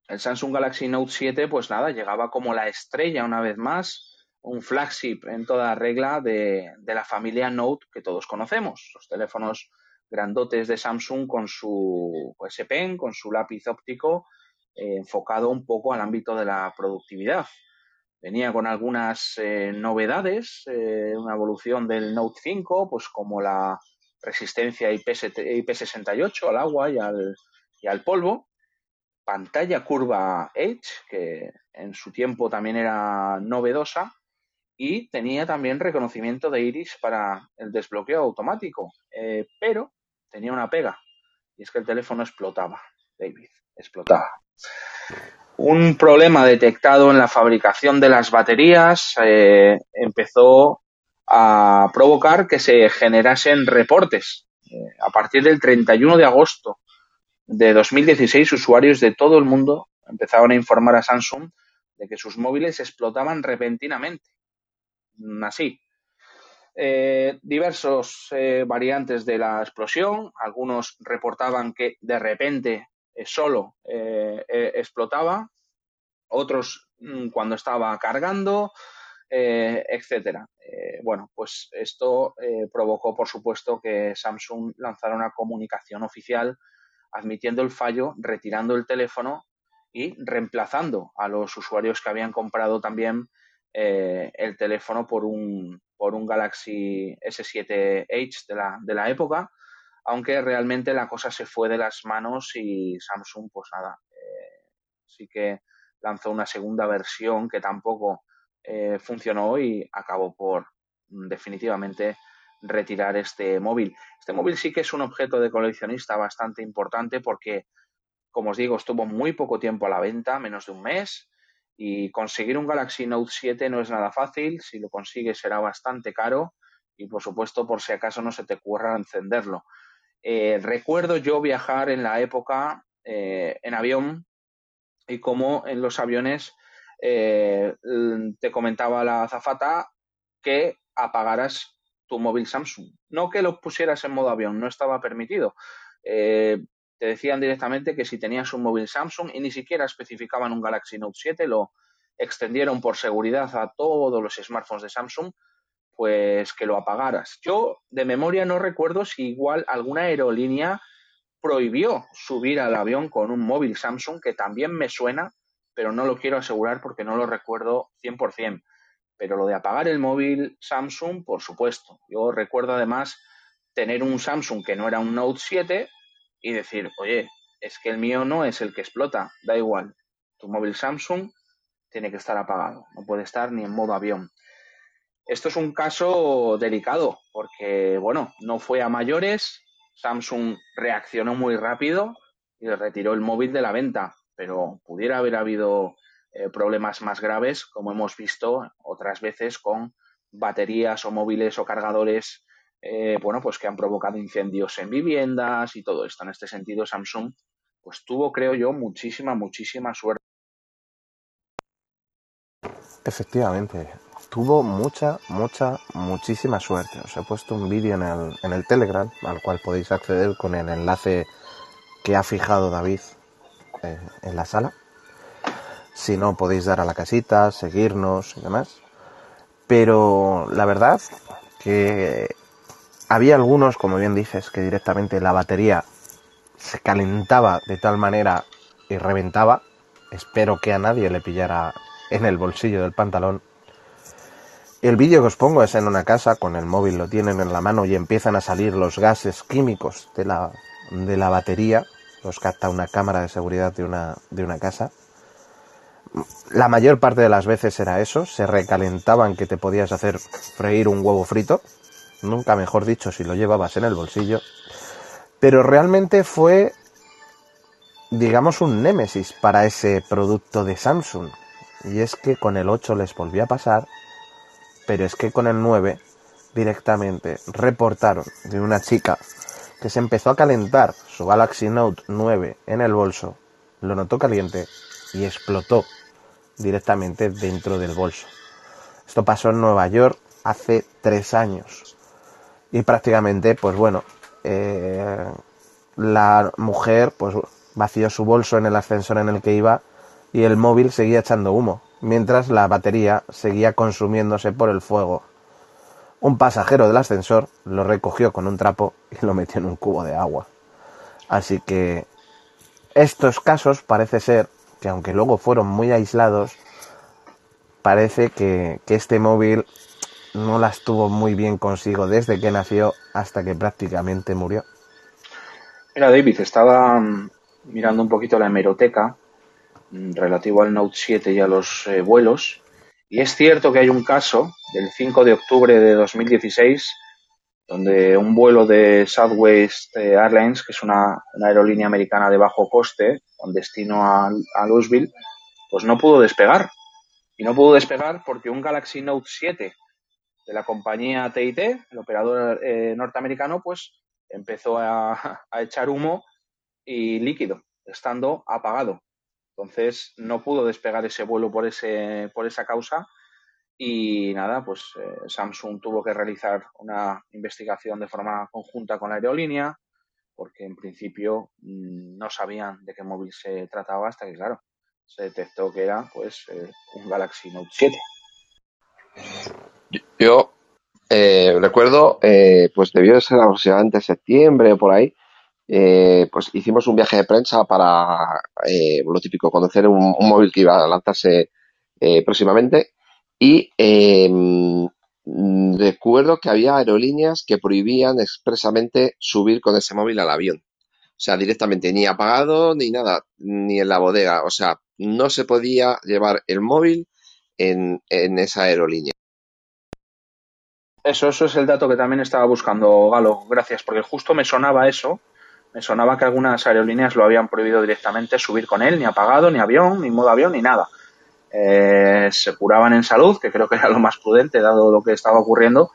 el Samsung Galaxy Note 7, pues nada, llegaba como la estrella una vez más un flagship en toda regla de, la familia Note que todos conocemos, los teléfonos grandotes de Samsung con su S Pen, con su lápiz óptico eh, enfocado un poco al ámbito de la productividad. Venía con algunas eh, novedades, eh, una evolución del Note 5, pues como la resistencia IP, IP68 al agua y al, y al polvo, pantalla curva Edge, que en su tiempo también era novedosa, y tenía también reconocimiento de iris para el desbloqueo automático. Eh, pero tenía una pega, y es que el teléfono explotaba, David, explotaba. Un problema detectado en la fabricación de las baterías eh, empezó a provocar que se generasen reportes. Eh, a partir del 31 de agosto de 2016, usuarios de todo el mundo empezaron a informar a Samsung de que sus móviles explotaban repentinamente. Así, eh, diversos eh, variantes de la explosión. Algunos reportaban que de repente solo explotaba, otros mm, cuando estaba cargando, etcétera. bueno, pues esto provocó, por supuesto, que Samsung lanzara una comunicación oficial admitiendo el fallo, retirando el teléfono y reemplazando a los usuarios que habían comprado también el teléfono por un, por un Galaxy S7H de la, de la época, aunque realmente la cosa se fue de las manos y Samsung, pues nada, eh, sí que lanzó una segunda versión que tampoco eh, funcionó y acabó por mm, definitivamente retirar este móvil. Este móvil sí que es un objeto de coleccionista bastante importante porque, como os digo, estuvo muy poco tiempo a la venta, menos de un mes, y conseguir un Galaxy Note 7 no es nada fácil, si lo consigues será bastante caro y por supuesto por si acaso no se te ocurra encenderlo. Eh, recuerdo yo viajar en la época eh, en avión y como en los aviones eh, te comentaba la azafata que apagaras tu móvil Samsung. No que lo pusieras en modo avión, no estaba permitido te decían directamente que si tenías un móvil Samsung y ni siquiera especificaban un Galaxy Note 7, lo extendieron por seguridad a todos los smartphones de Samsung, pues que lo apagaras. Yo de memoria no recuerdo si igual alguna aerolínea prohibió subir al avión con un móvil Samsung, que también me suena, pero no lo quiero asegurar porque no lo recuerdo 100%. Pero lo de apagar el móvil Samsung, por supuesto. Yo recuerdo además tener un Samsung que no era un Note 7 y decir, oye, es que el mío no es el que explota, da igual. Tu móvil Samsung tiene que estar apagado, no puede estar ni en modo avión. Esto es un caso delicado porque, bueno, no fue a mayores, Samsung reaccionó muy rápido y retiró el móvil de la venta, pero pudiera haber habido eh, problemas más graves, como hemos visto otras veces con baterías o móviles o cargadores eh, bueno, pues que han provocado incendios en viviendas y todo esto. En este sentido, Samsung, pues tuvo, creo yo, muchísima, muchísima suerte. Efectivamente, tuvo mucha, mucha, muchísima suerte. Os he puesto un vídeo en el, en el Telegram, al cual podéis acceder con el enlace que ha fijado David eh, en la sala. Si no, podéis dar a la casita, seguirnos y demás. Pero la verdad que había algunos, como bien dices, que directamente la batería se calentaba de tal manera y reventaba. Espero que a nadie le pillara en el bolsillo del pantalón. El vídeo que os pongo es en una casa, con el móvil lo tienen en la mano y empiezan a salir los gases químicos de la, de la batería. Los capta una cámara de seguridad de una, de una casa. La mayor parte de las veces era eso, se recalentaban que te podías hacer freír un huevo frito nunca mejor dicho si lo llevabas en el bolsillo, pero realmente fue, digamos, un némesis para ese producto de Samsung. Y es que con el 8 les volvió a pasar, pero es que con el 9 directamente reportaron de una chica que se empezó a calentar su Galaxy Note 9 en el bolso, lo notó caliente y explotó directamente dentro del bolso. Esto pasó en Nueva York hace tres años y prácticamente, pues bueno, eh, la mujer pues vació su bolso en el ascensor en el que iba y el móvil seguía echando humo, mientras la batería seguía consumiéndose por el fuego. Un pasajero del ascensor lo recogió con un trapo y lo metió en un cubo de agua. Así que estos casos parece ser que aunque luego fueron muy aislados, parece que, que este móvil no las tuvo muy bien consigo desde que nació hasta que prácticamente murió. Mira, David, estaba mm, mirando un poquito la hemeroteca relativo al Note 7 y a los eh, vuelos, y es cierto que hay un caso del 5 de octubre de 2016 donde un vuelo de Southwest Airlines, que es una, aerolínea americana de bajo coste, con destino a, a Louisville, pues no pudo despegar. Y no pudo despegar porque un Galaxy Note 7 de la compañía TIT, el operador eh, norteamericano, pues empezó a, echar humo y líquido, estando apagado. Entonces no pudo despegar ese vuelo por, ese, por esa causa y nada, pues eh, Samsung tuvo que realizar una investigación de forma conjunta con la aerolínea porque en principio mm, no sabían de qué móvil se trataba hasta que, claro, se detectó que era pues eh, un Galaxy Note 7. Yo eh, recuerdo, eh, pues debió de ser aproximadamente septiembre o por ahí, eh, pues hicimos un viaje de prensa para, lo típico, conocer un, móvil que iba a lanzarse próximamente y em, recuerdo que había aerolíneas que prohibían expresamente subir con ese móvil al avión. O sea, directamente, ni apagado ni nada, ni en la bodega. O sea, no se podía llevar el móvil en, en esa aerolínea. Eso, eso es el dato que también estaba buscando, Galo. Gracias, porque justo me sonaba eso. Me sonaba que algunas aerolíneas lo habían prohibido directamente subir con él, ni apagado, ni avión, ni modo avión, ni nada. Eh, se curaban en salud, que creo que era lo más prudente dado lo que estaba ocurriendo.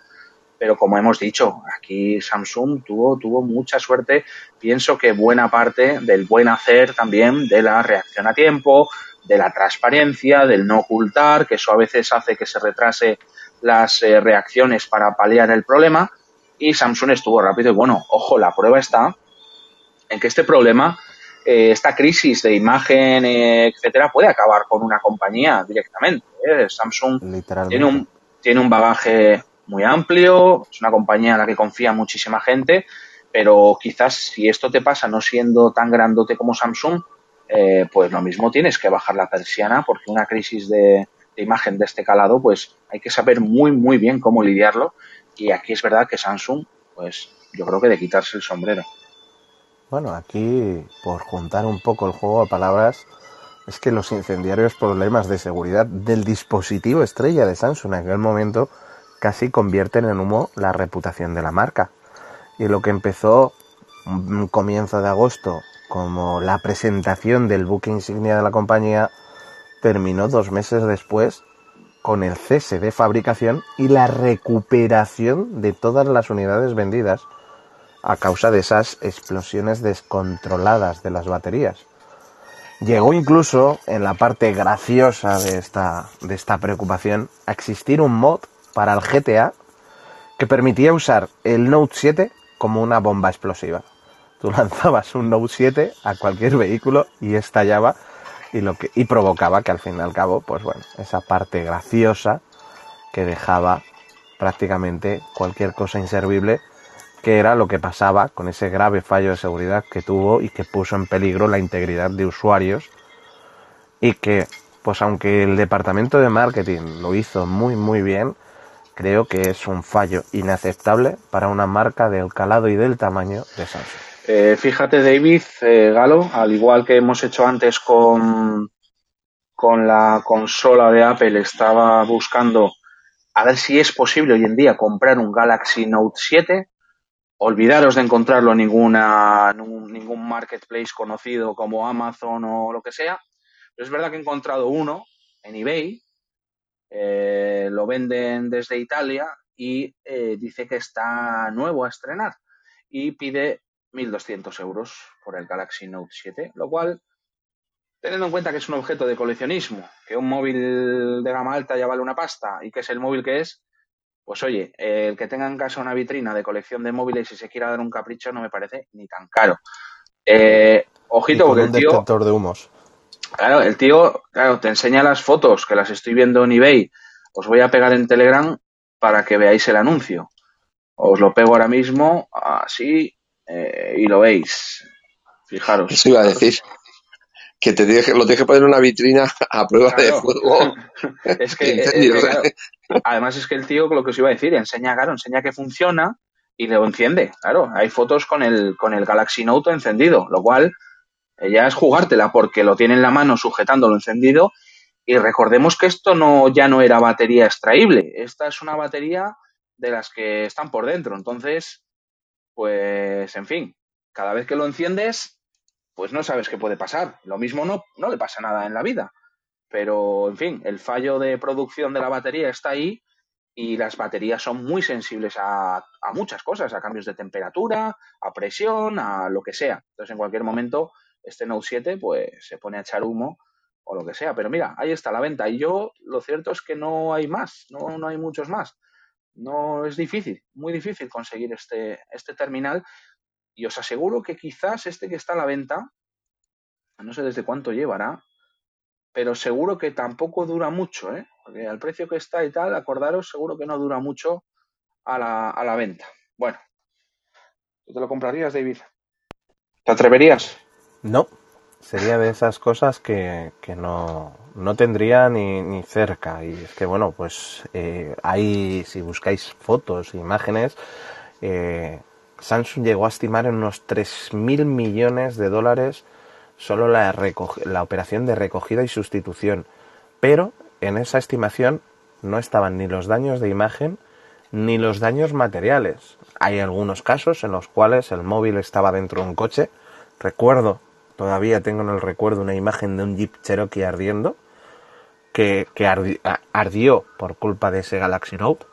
Pero como hemos dicho, aquí Samsung tuvo, tuvo mucha suerte. Pienso que buena parte del buen hacer también de la reacción a tiempo, de la transparencia, del no ocultar, que eso a veces hace que se retrase las eh, reacciones para paliar el problema y Samsung estuvo rápido y bueno, ojo, la prueba está en que este problema, eh, esta crisis de imagen, eh, etcétera, puede acabar con una compañía directamente. Samsung tiene un, tiene un bagaje muy amplio, es una compañía en la que confía muchísima gente, pero quizás si esto te pasa no siendo tan grandote como Samsung, pues lo mismo tienes que bajar la persiana porque una crisis de, imagen de este calado, pues hay que saber muy, muy bien cómo lidiarlo. Y aquí es verdad que Samsung, pues yo creo que de quitarse el sombrero. Bueno, aquí, por juntar un poco el juego de palabras, es que los incendiarios problemas de seguridad del dispositivo estrella de Samsung en aquel momento casi convierten en humo la reputación de la marca. Y lo que empezó un comienzo de agosto como la presentación del buque insignia de la compañía, terminó dos meses después con el cese de fabricación y la recuperación de todas las unidades vendidas a causa de esas explosiones descontroladas de las baterías. Llegó incluso, en la parte graciosa de esta, de esta preocupación, a existir un mod para el GTA que permitía usar el Note 7 como una bomba explosiva. Tú lanzabas un Note 7 a cualquier vehículo y estallaba y, lo que, y provocaba que al fin y al cabo, pues bueno, esa parte graciosa que dejaba prácticamente cualquier cosa inservible, que era lo que pasaba con ese grave fallo de seguridad que tuvo y que puso en peligro la integridad de usuarios y que, pues aunque el departamento de marketing lo hizo muy muy bien, creo que es un fallo inaceptable para una marca del calado y del tamaño de Samsung. Eh, fíjate, David, eh, Galo, al igual que hemos hecho antes con, con la consola de Apple, estaba buscando a ver si es posible hoy en día comprar un Galaxy Note 7. Olvidaros de encontrarlo en ninguna, ningún marketplace conocido como Amazon o lo que sea. Pero es verdad que he encontrado uno en eBay. Eh, lo venden desde Italia y dice que está nuevo a estrenar y pide 1.200 euros por el Galaxy Note 7, lo cual, teniendo en cuenta que es un objeto de coleccionismo, que un móvil de gama alta ya vale una pasta y que es el móvil que es, pues oye, el que tenga en casa una vitrina de colección de móviles y se quiera dar un capricho no me parece ni tan caro. Eh, ojito, porque el tío... de humos. Claro, el tío, claro, te enseña las fotos que las estoy viendo en eBay. Os voy a pegar en Telegram para que veáis el anuncio. Os lo pego ahora mismo, así, eh, y lo veis. Fijaros. Eso iba a decir. Que te lo tienes que poner en una vitrina a prueba de fuego. es que, además es que el tío, lo que os iba a decir, enseña, claro, enseña que funciona y lo enciende. Claro, hay fotos con el, con el Galaxy Note encendido, lo cual eh, ya es jugártela porque lo tiene en la mano sujetándolo encendido y recordemos que esto no ya no era batería extraíble, esta es una batería de las que están por dentro. Entonces, pues, en fin, cada vez que lo enciendes, pues no sabes qué puede pasar. Lo mismo no, no le pasa nada en la vida. Pero, en fin, el fallo de producción de la batería está ahí y las baterías son muy sensibles a, a, muchas cosas, a cambios de temperatura, a presión, a lo que sea. Entonces, en cualquier momento, este Note 7 pues se pone a echar humo o lo que sea. Pero mira, ahí está la venta. Y yo, lo cierto es que no hay más, no, no hay muchos más. No es difícil, muy difícil conseguir este, este terminal. Y os aseguro que quizás este que está a la venta, no sé desde cuánto llevará, pero seguro que tampoco dura mucho, ¿eh? Porque al precio que está y tal, acordaros, seguro que no dura mucho a la, a la venta. Bueno, ¿tú te lo comprarías, David? ¿Te atreverías? No, sería de esas cosas que, que no, no, tendría ni, ni, cerca. Y es que, bueno, pues eh, hay, si buscáis fotos, imágenes, eh, Samsung llegó a estimar en unos 3.000 millones de dólares solo la, operación de recogida y sustitución. Pero en esa estimación no estaban ni los daños de imagen ni los daños materiales. Hay algunos casos en los cuales el móvil estaba dentro de un coche. Recuerdo, todavía tengo en el recuerdo una imagen de un Jeep Cherokee ardiendo, que, que ardi ardió por culpa de ese Galaxy Note.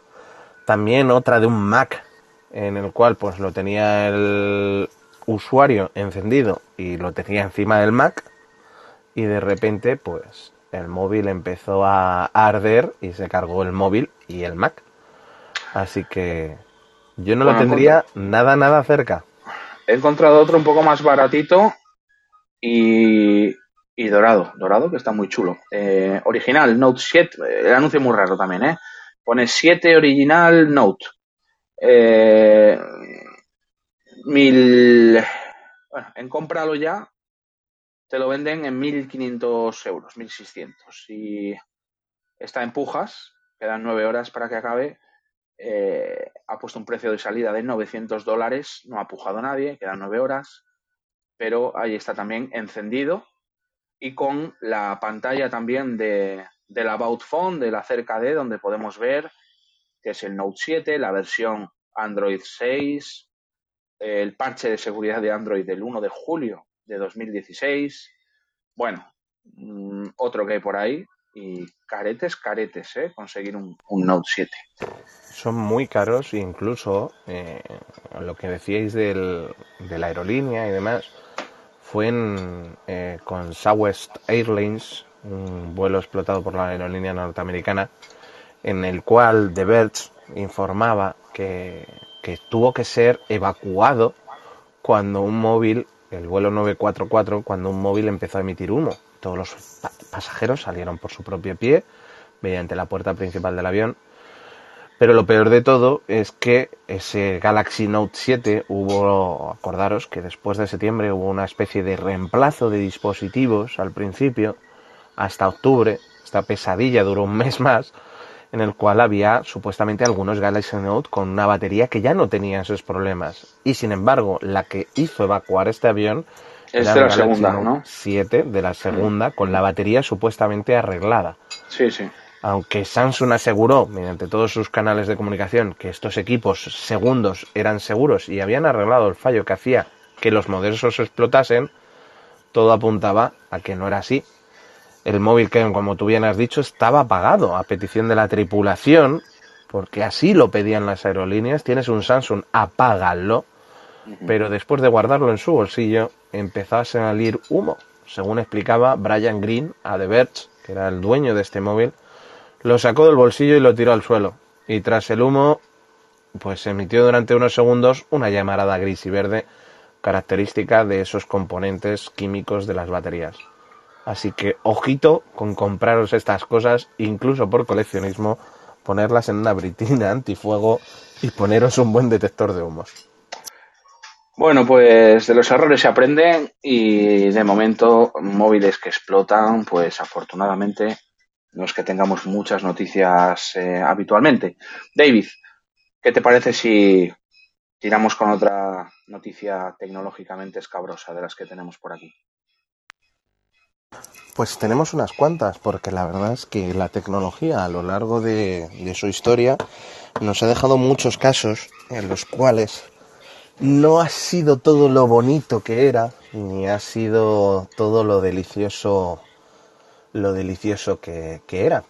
También otra de un Mac, en el cual pues lo tenía el, usuario encendido y lo tenía encima del Mac y de repente pues el móvil empezó a arder y se cargó el móvil y el Mac. Así que yo no bueno, lo tendría nada, nada cerca. He encontrado otro un poco más baratito y, y dorado. Dorado que está muy chulo. Eh, original, Note 7. El anuncio muy raro también, ¿eh? Pone 7 original Note. Eh, mil. Bueno, en cómpralo ya, te lo venden en 1500 euros, 1600. Y está en pujas, quedan 9 horas para que acabe. Eh, ha puesto un precio de salida de 900 dólares, no ha pujado nadie, quedan 9 horas. Pero ahí está también encendido y con la pantalla también de, del About Phone, de la cerca de donde podemos ver que es el Note 7, la versión Android 6, el parche de seguridad de Android del 1 de julio de 2016. Bueno, mmm, otro que hay por ahí. Y caretes, caretes, ¿eh? Conseguir un, un Note 7. Son muy caros, incluso eh, lo que decíais del, de la aerolínea y demás, fue en, eh, con Southwest Airlines, un vuelo explotado por la aerolínea norteamericana, en el cual The Verge informaba que que tuvo que ser evacuado cuando un móvil, el vuelo 944, cuando un móvil empezó a emitir humo. Todos los pasajeros salieron por su propio pie mediante la puerta principal del avión. Pero lo peor de todo es que ese Galaxy Note 7 hubo, acordaros que después de septiembre hubo una especie de reemplazo de dispositivos al principio, hasta octubre, esta pesadilla duró un mes más, en el cual había supuestamente algunos Galaxy Note con una batería que ya no tenía esos problemas. Y sin embargo, la que hizo evacuar este avión es era de la segunda, Note ¿no? 7 de la segunda, con la batería supuestamente arreglada. Sí, sí. Aunque Samsung aseguró, mediante todos sus canales de comunicación, que estos equipos segundos eran seguros y habían arreglado el fallo que hacía que los modelos explotasen, todo apuntaba a que no era así el móvil que, como tú bien has dicho, estaba apagado a petición de la tripulación, porque así lo pedían las aerolíneas. Tienes un Samsung, apágalo. Pero después de guardarlo en su bolsillo, empezó a salir humo. Según explicaba Brian Green a The Verge, que era el dueño de este móvil, lo sacó del bolsillo y lo tiró al suelo. Y tras el humo, pues emitió durante unos segundos una llamarada gris y verde, característica de esos componentes químicos de las baterías. Así que ojito con compraros estas cosas, incluso por coleccionismo, ponerlas en una britina antifuego y poneros un buen detector de humos. Bueno, pues de los errores se aprenden y de momento móviles que explotan, pues afortunadamente no es que tengamos muchas noticias eh, habitualmente. David, ¿qué te parece si tiramos con otra noticia tecnológicamente escabrosa de las que tenemos por aquí? Pues tenemos unas cuantas, porque la verdad es que la tecnología a lo largo de, de su historia nos ha dejado muchos casos en los cuales no ha sido todo lo bonito que era, ni ha sido todo lo delicioso, lo delicioso que, era.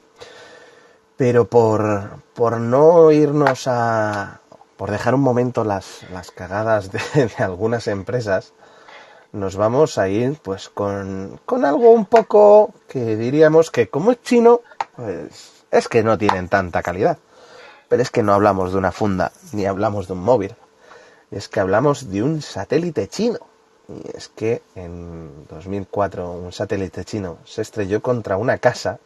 Pero por, por no irnos a, por dejar un momento las, las cagadas de, algunas empresas, nos vamos a ir pues con, con algo un poco que diríamos que como es chino, pues es que no tienen tanta calidad. Pero es que no hablamos de una funda, ni hablamos de un móvil. Es que hablamos de un satélite chino. Y es que en 2004 un satélite chino se estrelló contra una casa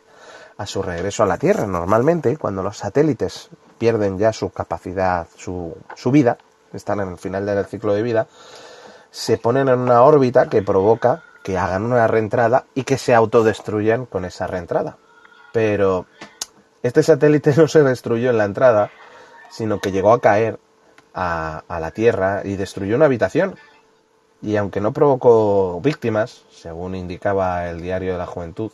a su regreso a la Tierra. Normalmente, cuando los satélites pierden ya su capacidad, su, su vida, están en el final del ciclo de vida, se ponen en una órbita que provoca que hagan una reentrada y que se autodestruyan con esa reentrada. Pero este satélite no se destruyó en la entrada, sino que llegó a caer a, la Tierra y destruyó una habitación. Y aunque no provocó víctimas, según indicaba el diario de la Juventud,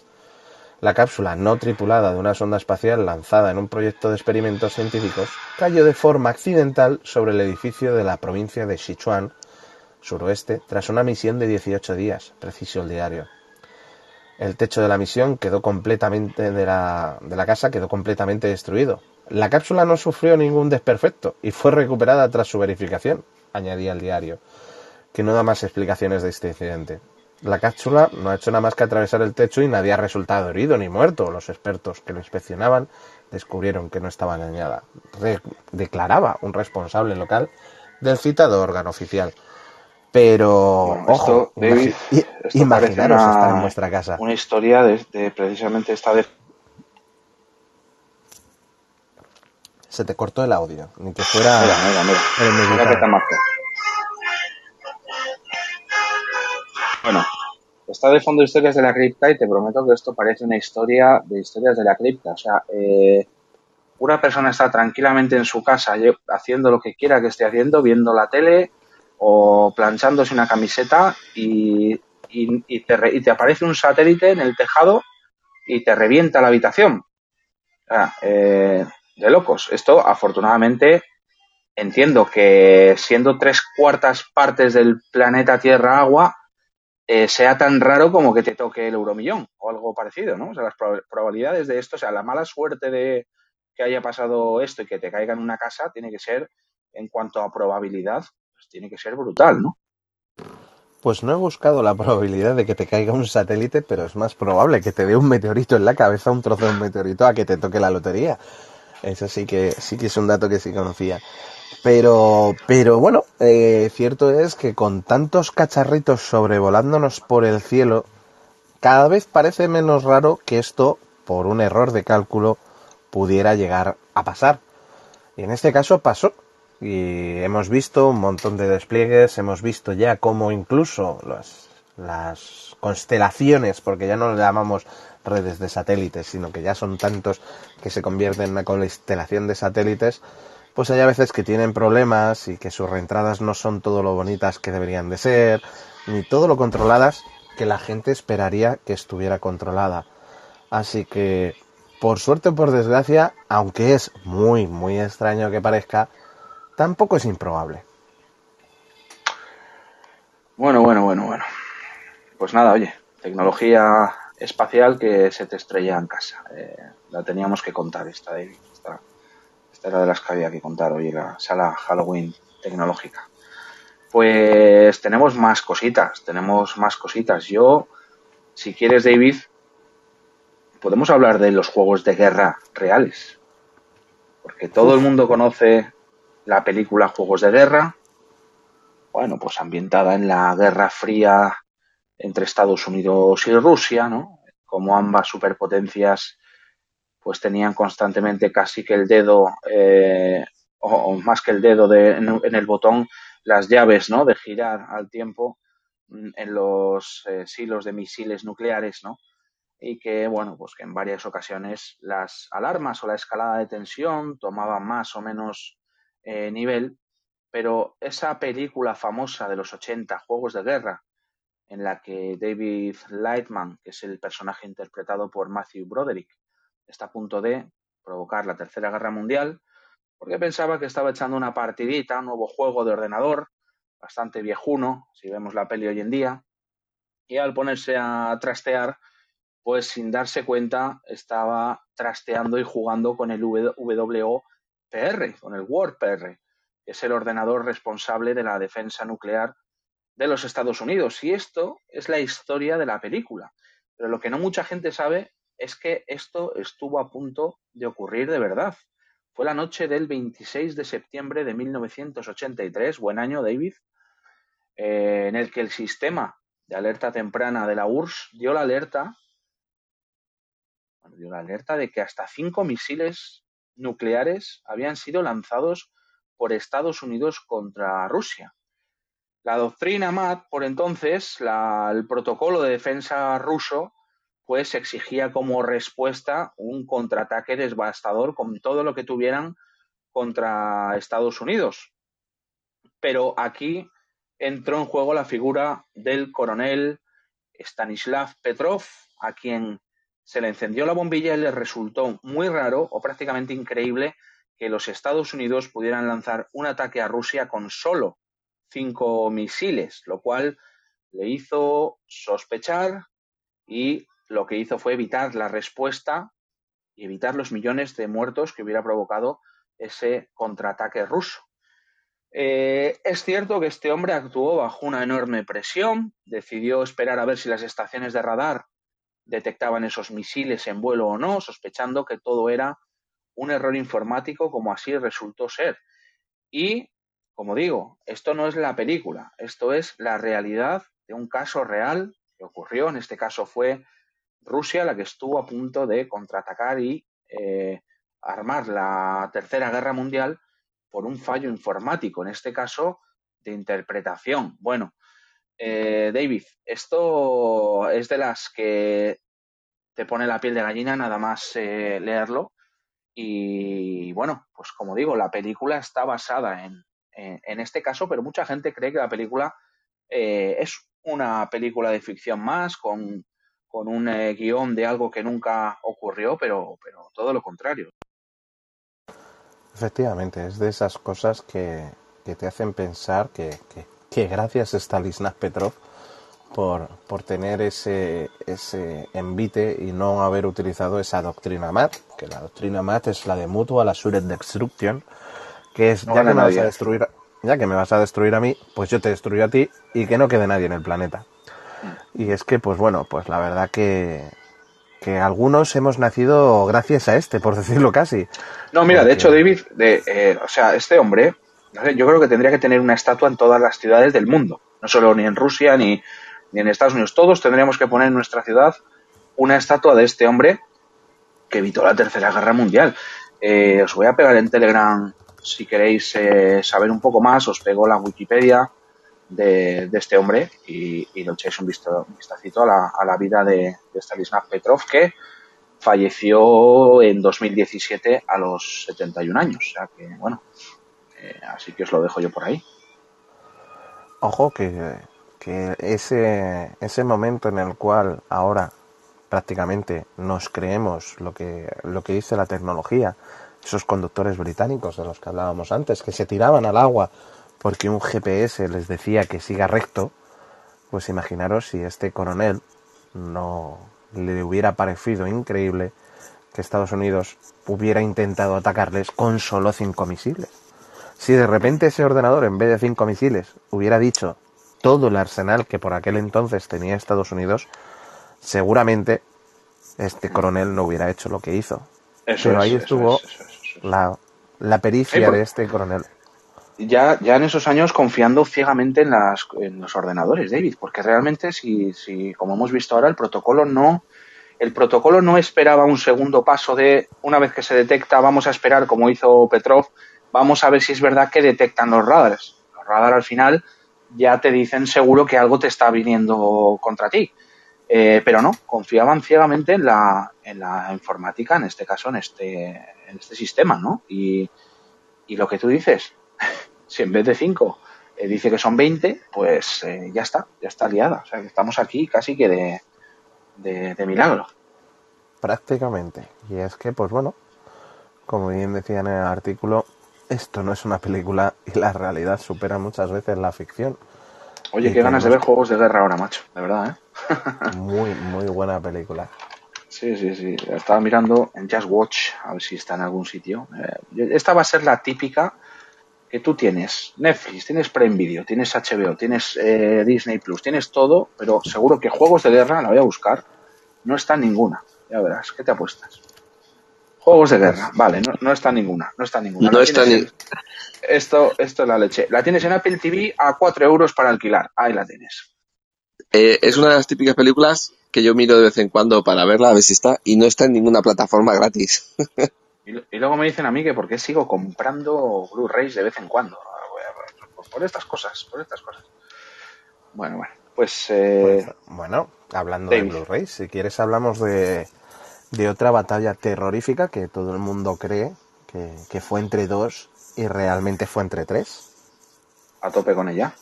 la cápsula no tripulada de una sonda espacial lanzada en un proyecto de experimentos científicos cayó de forma accidental sobre el edificio de la provincia de Sichuan, suroeste, tras una misión de 18 días, preciso el diario. El techo de la misión quedó completamente de la, de la casa quedó completamente destruido. La cápsula no sufrió ningún desperfecto y fue recuperada tras su verificación, añadía el diario, que no da más explicaciones de este incidente. La cápsula no ha hecho nada más que atravesar el techo y nadie ha resultado herido ni muerto. Los expertos que lo inspeccionaban descubrieron que no estaba dañada. declaraba un responsable local del citado órgano oficial. Pero, ojo, David, imaginaros estar en vuestra casa. Una historia de, precisamente esta de... Se te cortó el audio, ni que fuera... Mira, mira, mira. mira Bueno, está de fondo historias de la cripta y te prometo que esto parece una historia de historias de la cripta. O sea, eh, una persona está tranquilamente en su casa haciendo lo que quiera que esté haciendo, viendo la tele o planchándose una camiseta y, te, aparece un satélite en el tejado y te revienta la habitación. Eh, de locos. Esto, afortunadamente, entiendo que siendo tres cuartas partes del planeta Tierra agua, eh, sea tan raro como que te toque el euromillón o algo parecido, ¿no? O sea, las probabilidades de esto, o sea, la mala suerte de que haya pasado esto y que te caiga en una casa tiene que ser, en cuanto a probabilidad, pues tiene que ser brutal, ¿no? Pues no he buscado la probabilidad de que te caiga un satélite, pero es más probable que te dé un meteorito en la cabeza, un trozo de un meteorito, a que te toque la lotería. Eso sí que sí que es un dato que sí conocía. Pero, pero bueno, eh, cierto es que con tantos cacharritos sobrevolándonos por el cielo, cada vez parece menos raro que esto, por un error de cálculo, pudiera llegar a pasar. Y en este caso pasó. Y hemos visto un montón de despliegues, hemos visto ya cómo incluso las, las constelaciones, porque ya no lo llamamos redes de satélites, sino que ya son tantos que se convierten en una constelación de satélites, pues hay a veces que tienen problemas y que sus reentradas no son todo lo bonitas que deberían de ser, ni todo lo controladas que la gente esperaría que estuviera controlada. Así que, por suerte o por desgracia, aunque es muy, muy extraño que parezca, tampoco es improbable. Bueno, bueno, bueno, bueno. Pues nada, oye, tecnología espacial que se te estrella en casa. Eh, la teníamos que contar esta, David era de las que había que contar hoy la sala Halloween tecnológica. Pues tenemos más cositas, tenemos más cositas. Yo, si quieres, David, podemos hablar de los juegos de guerra reales. Porque todo el mundo conoce la película Juegos de Guerra. Bueno, pues ambientada en la Guerra Fría entre Estados Unidos y Rusia, ¿no? Como ambas superpotencias pues tenían constantemente casi que el dedo, eh, o, más que el dedo de, en, el botón, las llaves, ¿no? De girar al tiempo mm, en los eh, silos de misiles nucleares, ¿no? Y que, bueno, pues que en varias ocasiones las alarmas o la escalada de tensión tomaban más o menos eh, nivel, pero esa película famosa de los 80, Juegos de Guerra, en la que David Lightman, que es el personaje interpretado por Matthew Broderick, está a punto de provocar la Tercera Guerra Mundial, porque pensaba que estaba echando una partidita, un nuevo juego de ordenador, bastante viejuno, si vemos la peli hoy en día, y al ponerse a trastear, pues sin darse cuenta estaba trasteando y jugando con el WOPR, con el WordPR, que es el ordenador responsable de la defensa nuclear de los Estados Unidos. Y esto es la historia de la película. Pero lo que no mucha gente sabe es que esto estuvo a punto de ocurrir de verdad. Fue la noche del 26 de septiembre de 1983, buen año David, eh, en el que el sistema de alerta temprana de la URSS dio la alerta, dio la alerta de que hasta cinco misiles nucleares habían sido lanzados por Estados Unidos contra Rusia. La doctrina MAT, por entonces, el protocolo de defensa ruso, pues exigía como respuesta un contraataque devastador con todo lo que tuvieran contra Estados Unidos. Pero aquí entró en juego la figura del coronel Stanislav Petrov, a quien se le encendió la bombilla y le resultó muy raro o prácticamente increíble que los Estados Unidos pudieran lanzar un ataque a Rusia con solo cinco misiles, lo cual le hizo sospechar y lo que hizo fue evitar la respuesta y evitar los millones de muertos que hubiera provocado ese contraataque ruso. Eh, es cierto que este hombre actuó bajo una enorme presión, decidió esperar a ver si las estaciones de radar detectaban esos misiles en vuelo o no, sospechando que todo era un error informático como así resultó ser. Y, como digo, esto no es la película, esto es la realidad de un caso real que ocurrió, en este caso fue Rusia la que estuvo a punto de contraatacar y eh, armar la Tercera Guerra Mundial por un fallo informático, en este caso de interpretación. Bueno, eh, David, esto es de las que te pone la piel de gallina nada más eh, leerlo. Y bueno, pues como digo, la película está basada en, en, este caso, pero mucha gente cree que la película es una película de ficción más, con con un eh, guion de algo que nunca ocurrió, pero, pero todo lo contrario. Efectivamente, es de esas cosas que, te hacen pensar que, que, gracias a Stalisnav Petrov por, por tener ese, ese envite y no haber utilizado esa doctrina MAT, que la doctrina MAT es la de Mutual Assured Destruction, que es ya que me vas a destruir, ya que me vas a destruir a mí, pues yo te destruyo a ti y que no quede nadie en el planeta. Y es que, pues bueno, pues la verdad que, que algunos hemos nacido gracias a este, por decirlo casi. No, mira, de hecho, David, de, eh, o sea, este hombre, yo creo que tendría que tener una estatua en todas las ciudades del mundo, no solo ni en Rusia ni, ni en Estados Unidos. Todos tendríamos que poner en nuestra ciudad una estatua de este hombre que evitó la Tercera Guerra Mundial. Eh, os voy a pegar en Telegram si queréis eh, saber un poco más, os pego la Wikipedia de, este hombre y, y lo echéis un, visto, vistacito a la, a la vida de, de Petrov, que falleció en 2017 a los 71 años. O sea que, bueno, eh, así que os lo dejo yo por ahí. Ojo que, que ese, ese momento en el cual ahora prácticamente nos creemos lo que, lo que dice la tecnología, esos conductores británicos de los que hablábamos antes, que se tiraban al agua porque un GPS les decía que siga recto, pues imaginaros si este coronel no le hubiera parecido increíble que Estados Unidos hubiera intentado atacarles con solo cinco misiles. Si de repente ese ordenador, en vez de cinco misiles, hubiera dicho todo el arsenal que por aquel entonces tenía Estados Unidos, seguramente este coronel no hubiera hecho lo que hizo. Pero ahí estuvo la, la pericia de este coronel ya, ya en esos años confiando ciegamente en, las, en los ordenadores, David, porque realmente si, si, como hemos visto ahora, el protocolo no, el protocolo no esperaba un segundo paso de una vez que se detecta, vamos a esperar, como hizo Petrov, vamos a ver si es verdad que detectan los radares. Los radares al final ya te dicen seguro que algo te está viniendo contra ti. Eh, pero no, confiaban ciegamente en la, en la informática, en este caso, en este, en este sistema, ¿no? Y, y lo que tú dices, si en vez de 5 eh, dice que son 20, pues eh, ya está, ya está liada. O sea, que estamos aquí casi que de, de, milagro. Prácticamente. Y es que, pues bueno, como bien decía en el artículo, esto no es una película y la realidad supera muchas veces la ficción. Oye, Y qué ganas de ver juegos de guerra ahora, macho. De verdad, ¿eh? Muy, muy buena película. Sí, sí, sí. Estaba mirando en Just Watch, a ver si está en algún sitio. Eh, esta va a ser la típica que tú tienes Netflix, tienes Prime Video, tienes HBO, tienes eh, Disney Plus, tienes todo, pero seguro que juegos de guerra, la voy a buscar, no está ninguna. Ya verás, ¿qué te apuestas? Juegos de guerra, vale, no, no está ninguna, no está ninguna. No está ni- Esto, esto es la leche. La tienes en Apple TV a 4 euros para alquilar. Ahí la tienes. Eh, es una de las típicas películas que yo miro de vez en cuando para verla, a ver si está, y no está en ninguna plataforma gratis. Y, luego me dicen a mí que por qué sigo comprando Blu-rays de vez en cuando. Por, por estas cosas, por estas cosas. Bueno, bueno, pues eh, Pues, bueno, hablando David. de Blu-ray, si quieres hablamos de, de otra batalla terrorífica que todo el mundo cree que, que fue entre dos y realmente fue entre tres. a tope con ella.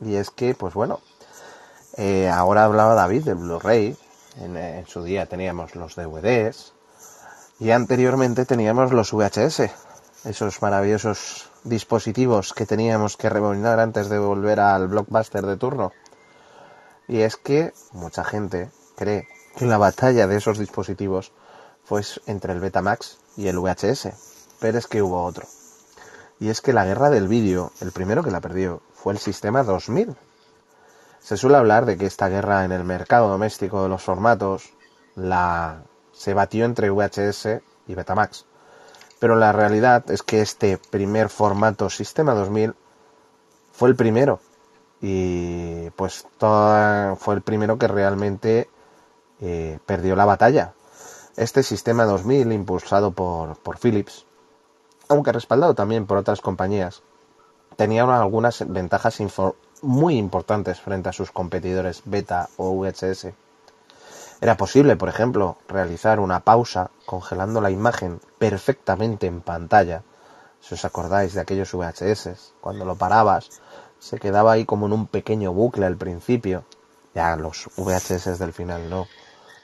Y es que, pues bueno, eh, ahora hablaba David del Blu-ray. En, eh, en su día teníamos los DVDs. Y anteriormente teníamos los VHS. Esos maravillosos dispositivos que teníamos que rebobinar antes de volver al blockbuster de turno. Y es que mucha gente cree que la batalla de esos dispositivos fue entre el Betamax y el VHS. Pero es que hubo otro. Y es que la guerra del vídeo, el primero que la perdió, fue el sistema 2000. Se suele hablar de que esta guerra en el mercado doméstico de los formatos la se batió entre VHS y Betamax. Pero la realidad es que este primer formato Sistema 2000 fue el primero. Y pues toda- fue el primero que realmente eh, perdió la batalla. Este Sistema 2000, impulsado por, por Philips, aunque respaldado también por otras compañías, tenía algunas ventajas muy importantes frente a sus competidores Beta o VHS. Era posible, por ejemplo, realizar una pausa congelando la imagen perfectamente en pantalla. Si os acordáis de aquellos VHS, cuando lo parabas, se quedaba ahí como en un pequeño bucle al principio. Ya los VHS del final no.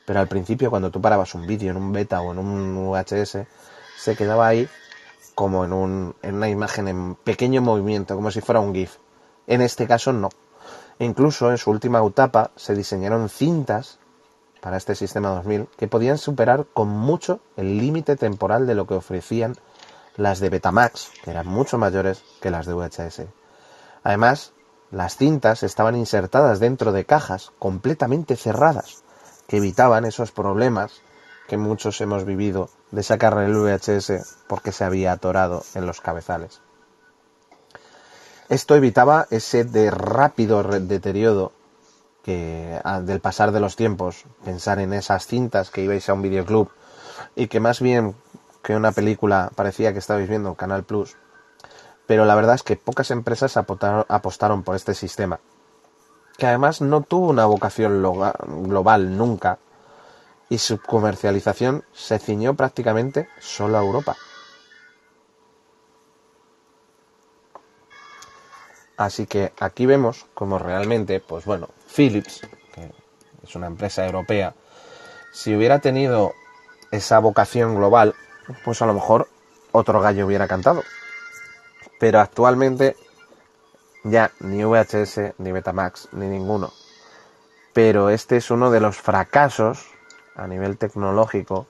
Pero al principio, cuando tú parabas un vídeo en un beta o en un VHS, se quedaba ahí como en, un, en una imagen en pequeño movimiento, como si fuera un GIF. En este caso no. Incluso en su última etapa se diseñaron cintas para este sistema 2000 que podían superar con mucho el límite temporal de lo que ofrecían las de Betamax, que eran mucho mayores que las de VHS. Además, las cintas estaban insertadas dentro de cajas completamente cerradas, que evitaban esos problemas que muchos hemos vivido de sacar el VHS porque se había atorado en los cabezales. Esto evitaba ese de rápido deterioro que al- del pasar de los tiempos, pensar en esas cintas que ibais a un videoclub y que más bien que una película parecía que estabais viendo en Canal Plus. Pero la verdad es que pocas empresas apostaron por este sistema, que además no tuvo una vocación global nunca, y su comercialización se ciñó prácticamente solo a Europa. Así que aquí vemos como realmente, pues bueno, Philips, que es una empresa europea, si hubiera tenido esa vocación global, pues a lo mejor otro gallo hubiera cantado. Pero actualmente ya ni VHS, ni Betamax, ni ninguno. Pero este es uno de los fracasos a nivel tecnológico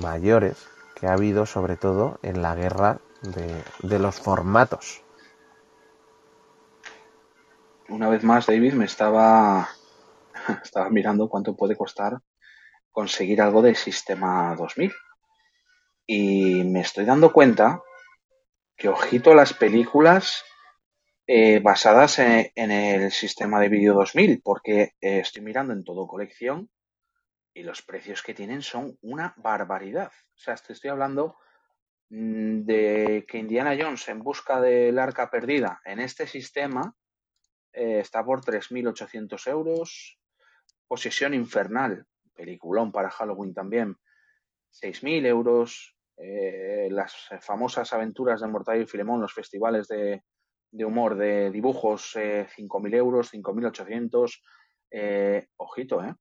mayores que ha habido, sobre todo en la guerra de, de los formatos. Una vez más, David, me estaba, estaba mirando cuánto puede costar conseguir algo de sistema 2000. Y me estoy dando cuenta que, ojito, las películas eh, basadas en, en el sistema de vídeo 2000, porque eh, estoy mirando en todo colección y los precios que tienen son una barbaridad. O sea, estoy hablando mm, de que Indiana Jones en busca del arca perdida en este sistema eh, está por 3.800 euros. Posesión Infernal, peliculón para Halloween también, 6.000 euros. Eh, las famosas aventuras de Mortadelo y Filemón, los festivales de, de humor de dibujos, eh, 5.000 euros, 5.800. Eh, ojito, ¿eh?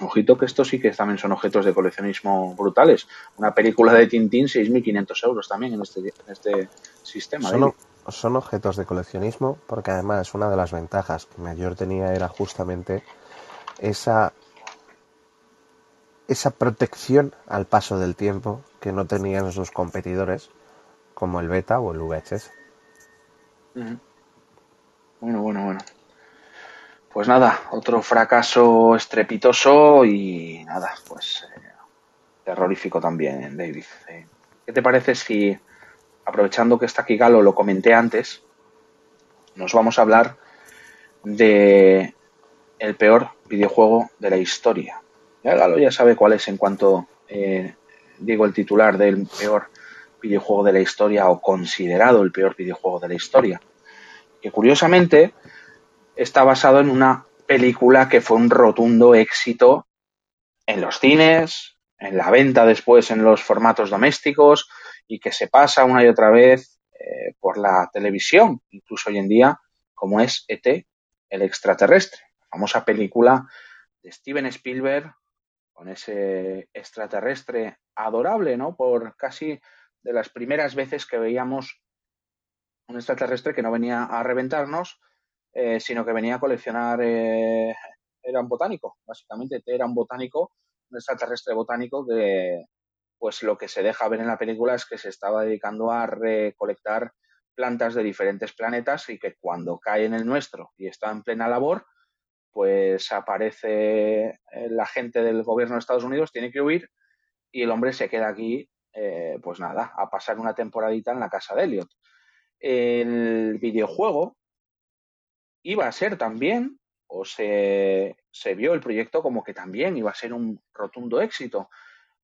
Ojito que estos sí que también son objetos de coleccionismo brutales. Una película de Tintín, 6.500 euros también en este, en este sistema. Son, son, objetos de coleccionismo porque además una de las ventajas que mayor tenía era justamente esa, esa protección al paso del tiempo que no tenían sus competidores como el beta o el VHS. Bueno, bueno, bueno. Pues nada, otro fracaso estrepitoso y nada, pues eh, terrorífico también, David. Eh, ¿Qué te parece si, aprovechando que está aquí Galo, lo comenté antes, nos vamos a hablar de el peor videojuego de la historia? Ya Galo ya sabe cuál es en cuanto eh, digo el titular del peor videojuego de la historia o considerado el peor videojuego de la historia. Que curiosamente está basado en una película que fue un rotundo éxito en los cines, en la venta después en los formatos domésticos y que se pasa una y otra vez eh, por la televisión, incluso hoy en día, como es ET, el extraterrestre, la famosa película de Steven Spielberg con ese extraterrestre adorable, ¿no? Por casi de las primeras veces que veíamos un extraterrestre que no venía a reventarnos, eh, sino que venía a coleccionar, eh, era un botánico, básicamente. Era un botánico, un extraterrestre botánico que pues lo que se deja ver en la película es que se estaba dedicando a recolectar plantas de diferentes planetas y que cuando cae en el nuestro y está en plena labor, pues aparece eh, la gente del gobierno de Estados Unidos, tiene que huir y el hombre se queda aquí, pues nada, a pasar una temporadita en la casa de Elliot. El videojuego iba a ser también, o se, vio el proyecto como que también iba a ser un rotundo éxito.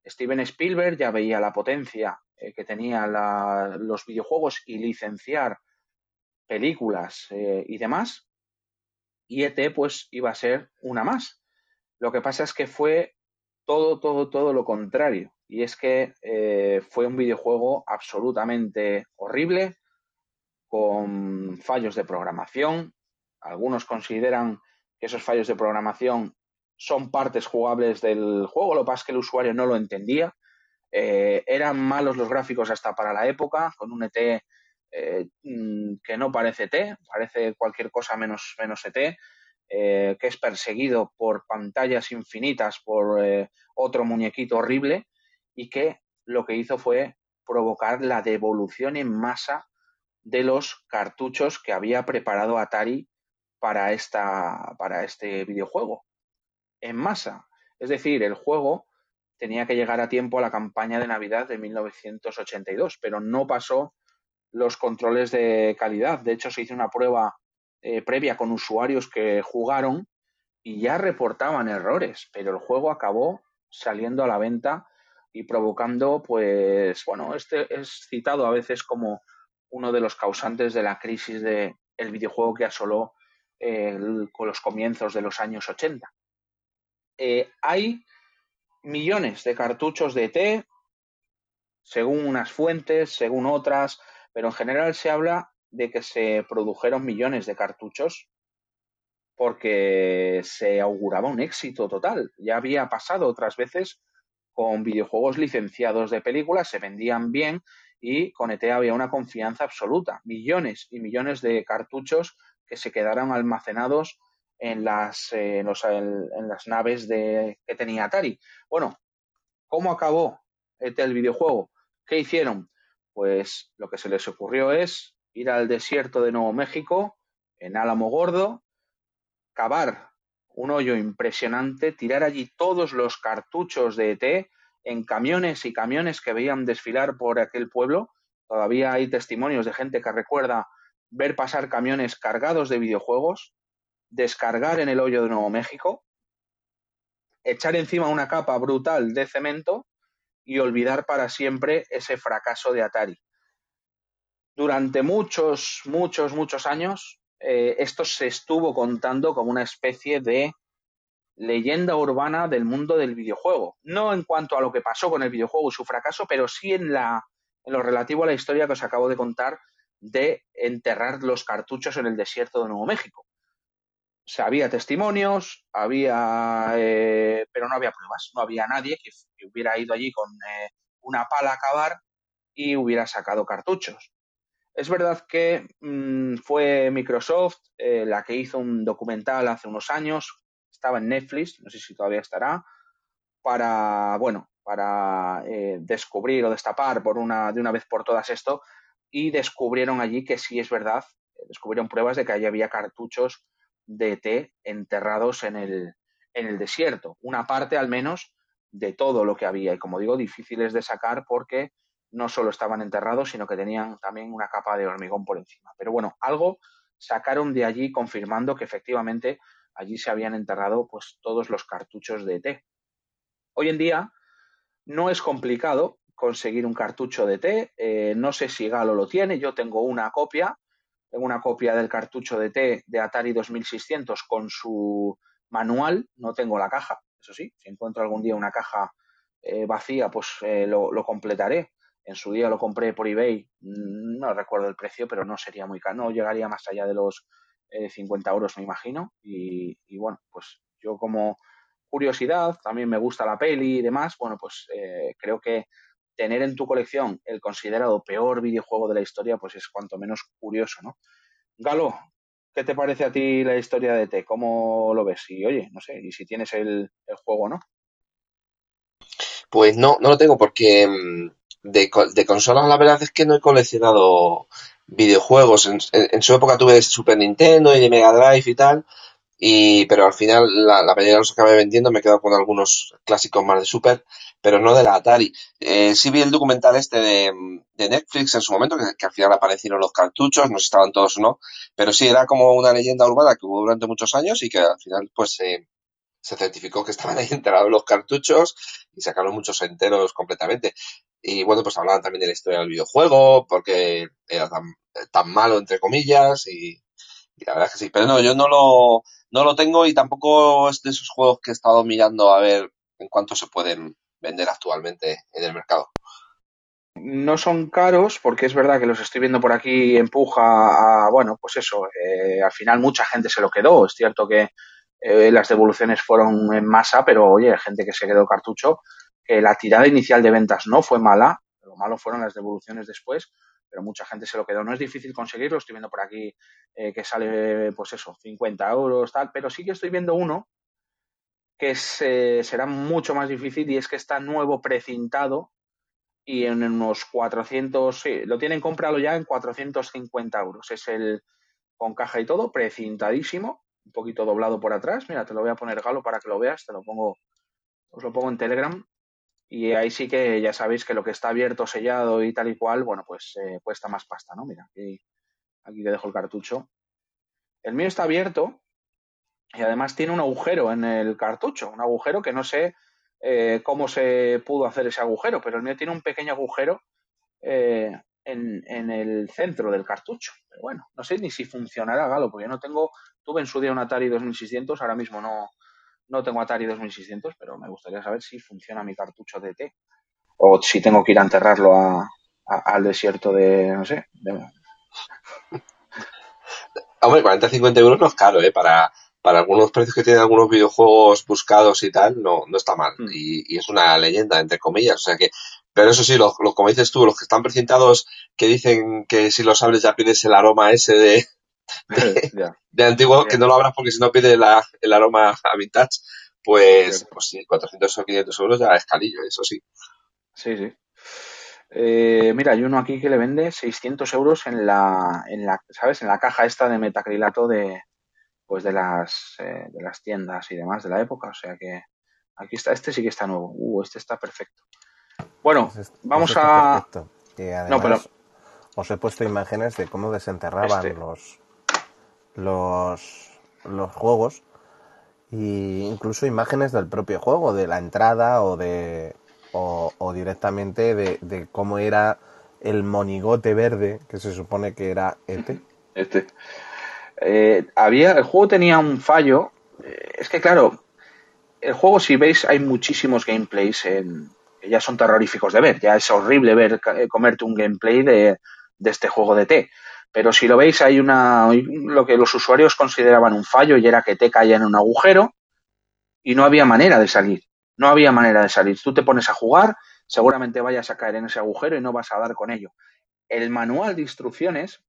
Steven Spielberg ya veía la potencia eh, que tenían los videojuegos y licenciar películas eh, y demás. Y ET pues iba a ser una más. Lo que pasa es que fue todo, todo, todo lo contrario. Y es que eh, fue un videojuego absolutamente horrible, con fallos de programación, algunos consideran que esos fallos de programación son partes jugables del juego, lo que pasa es que el usuario no lo entendía. Eh, eran malos los gráficos hasta para la época, con un ET eh, mm, que no parece ET, parece cualquier cosa menos, menos ET, que es perseguido por pantallas infinitas, por otro muñequito horrible, y que lo que hizo fue provocar la devolución en masa de los cartuchos que había preparado Atari para, esta, para este videojuego en masa. Es decir, el juego tenía que llegar a tiempo a la campaña de Navidad de 1982, pero no pasó los controles de calidad. De hecho, se hizo una prueba eh, previa con usuarios que jugaron y ya reportaban errores, pero el juego acabó saliendo a la venta y provocando, pues, bueno, este es citado a veces como uno de los causantes de la crisis del el videojuego que asoló con los comienzos de los años 80. Eh, hay millones de cartuchos de ET, según unas fuentes, según otras, pero en general se habla de que se produjeron millones de cartuchos porque se auguraba un éxito total. Ya había pasado otras veces con videojuegos licenciados de películas, se vendían bien y con ET había una confianza absoluta. Millones y millones de cartuchos que se quedaron almacenados en las, eh, en, las naves de, que tenía Atari. Bueno, ¿cómo acabó este el videojuego? ¿Qué hicieron? Pues lo que se les ocurrió es ir al desierto de Nuevo México, en Álamo Gordo, cavar un hoyo impresionante, tirar allí todos los cartuchos de ET en camiones y camiones que veían desfilar por aquel pueblo. Todavía hay testimonios de gente que recuerda ver pasar camiones cargados de videojuegos, descargar en el hoyo de Nuevo México, echar encima una capa brutal de cemento y olvidar para siempre ese fracaso de Atari. Durante muchos, muchos, muchos años, eh, esto se estuvo contando como una especie de leyenda urbana del mundo del videojuego. No en cuanto a lo que pasó con el videojuego y su fracaso, pero sí en, la, en lo relativo a la historia que os acabo de contar de enterrar los cartuchos en el desierto de Nuevo México. había testimonios, había, eh, pero no había pruebas. No había nadie que, hubiera ido allí con eh, una pala a cavar y hubiera sacado cartuchos. Es verdad que mm, fue Microsoft eh, la que hizo un documental hace unos años, estaba en Netflix, no sé si todavía estará, para, bueno, para descubrir o destapar por una, de una vez por todas esto, y descubrieron allí que sí es verdad, descubrieron pruebas de que allí había cartuchos de té enterrados en el, en el desierto. Una parte al menos de todo lo que había. Y como digo, difíciles de sacar porque no solo estaban enterrados, sino que tenían también una capa de hormigón por encima. Pero bueno, algo sacaron de allí confirmando que efectivamente allí se habían enterrado pues todos los cartuchos de té. Hoy en día no es complicado conseguir un cartucho de té. Eh, no sé si Galo lo tiene, yo tengo una copia tengo una copia del cartucho de T de Atari 2600 con su manual. No tengo la caja, eso sí. Si encuentro algún día una caja eh, vacía, pues eh, lo, completaré. En su día lo compré por eBay. Mm, no recuerdo el precio, pero no sería muy caro. No llegaría más allá de los 50 eh, euros, me imagino. Y, bueno, pues yo como curiosidad, también me gusta la peli y demás. Bueno, pues creo que tener en tu colección el considerado peor videojuego de la historia, pues es cuanto menos curioso, ¿no? Galo, ¿qué te parece a ti la historia de T? ¿Cómo lo ves? Y oye, no sé, y si tienes el, juego, ¿no? Pues no, no lo tengo porque mm, de, de consolas la verdad es que no he coleccionado videojuegos. En, su época tuve Super Nintendo y de Mega Drive y tal, y, pero al final la, la mayoría los acabé vendiendo, me he quedado con algunos clásicos más de Super pero no de la Atari. Eh, sí vi el documental este de, Netflix en su momento, que, al final aparecieron los cartuchos, no sé si estaban todos o no, pero sí era como una leyenda urbana que hubo durante muchos años y que al final pues se certificó que estaban ahí enterados los cartuchos y sacaron muchos enteros completamente. Y bueno, pues hablaban también de la historia del videojuego, porque era tan, tan malo, entre comillas, y, la verdad es que sí. Pero no, yo no lo, no lo tengo y tampoco es de esos juegos que he estado mirando a ver en cuánto se pueden vender actualmente en el mercado. No son caros porque es verdad que los estoy viendo por aquí empuja a, bueno, pues eso, eh, al final mucha gente se lo quedó. Es cierto que eh, las devoluciones fueron en masa, pero oye, gente que se quedó cartucho, que la tirada inicial de ventas no fue mala, lo malo fueron las devoluciones después, pero mucha gente se lo quedó. No es difícil conseguirlo, estoy viendo por aquí eh, que sale, pues eso, 50 euros, tal, pero sí que estoy viendo uno que será mucho más difícil y es que está nuevo precintado y en unos 400, sí, lo tienen comprado ya en 450 euros. Es el con caja y todo, precintadísimo, un poquito doblado por atrás. Mira, te lo voy a poner galo para que lo veas, te lo pongo, os lo pongo en Telegram. Y ahí sí que ya sabéis que lo que está abierto, sellado y tal y cual, bueno, pues eh, cuesta más pasta, ¿no? Mira, aquí, aquí te dejo el cartucho. El mío está abierto, y además tiene un agujero en el cartucho, un agujero que no sé eh, cómo se pudo hacer ese agujero, pero el mío tiene un pequeño agujero eh, en, el centro del cartucho. Pero bueno, no sé ni si funcionará Galo, porque yo no tengo, tuve en su día un Atari 2600, ahora mismo no, no tengo Atari 2600, pero me gustaría saber si funciona mi cartucho de T o si tengo que ir a enterrarlo al desierto de, no sé. Hombre, 40-50 euros no es caro, ¿eh? Para, para algunos precios que tienen algunos videojuegos buscados y tal, no, no está mal. Mm. Y, es una leyenda, entre comillas. O sea que, pero eso sí, lo, como dices tú, los que están precintados que dicen que si los abres ya pides el aroma ese de, de, antiguo, que no lo abras porque si no pide el aroma a vintage, pues, pues sí, 400 o 500 euros ya es calillo, eso sí. Sí, sí. Eh, mira, hay uno aquí que le vende 600 euros en la, en la, ¿sabes? En la caja esta de metacrilato de, pues de las, eh, de las tiendas y demás de la época. O sea que aquí está, este sí que está nuevo. Uh, este está perfecto. Bueno, pues vamos a... no, pero... Os he puesto imágenes de cómo desenterraban este. los, los, los juegos y incluso imágenes del propio juego, de la entrada o de o, directamente de, cómo era el monigote verde que se supone que era este. Este. Había, el juego tenía un fallo. Eh, es que, claro, el juego, si veis, hay muchísimos gameplays en, que ya son terroríficos de ver. Ya es horrible ver eh, comerte un gameplay de, de este juego de té. Pero si lo veis, hay una lo que los usuarios consideraban un fallo y era que te caía en un agujero y no había manera de salir. No había manera de salir. Tú te pones a jugar, seguramente vayas a caer en ese agujero y no vas a dar con ello. El manual de instrucciones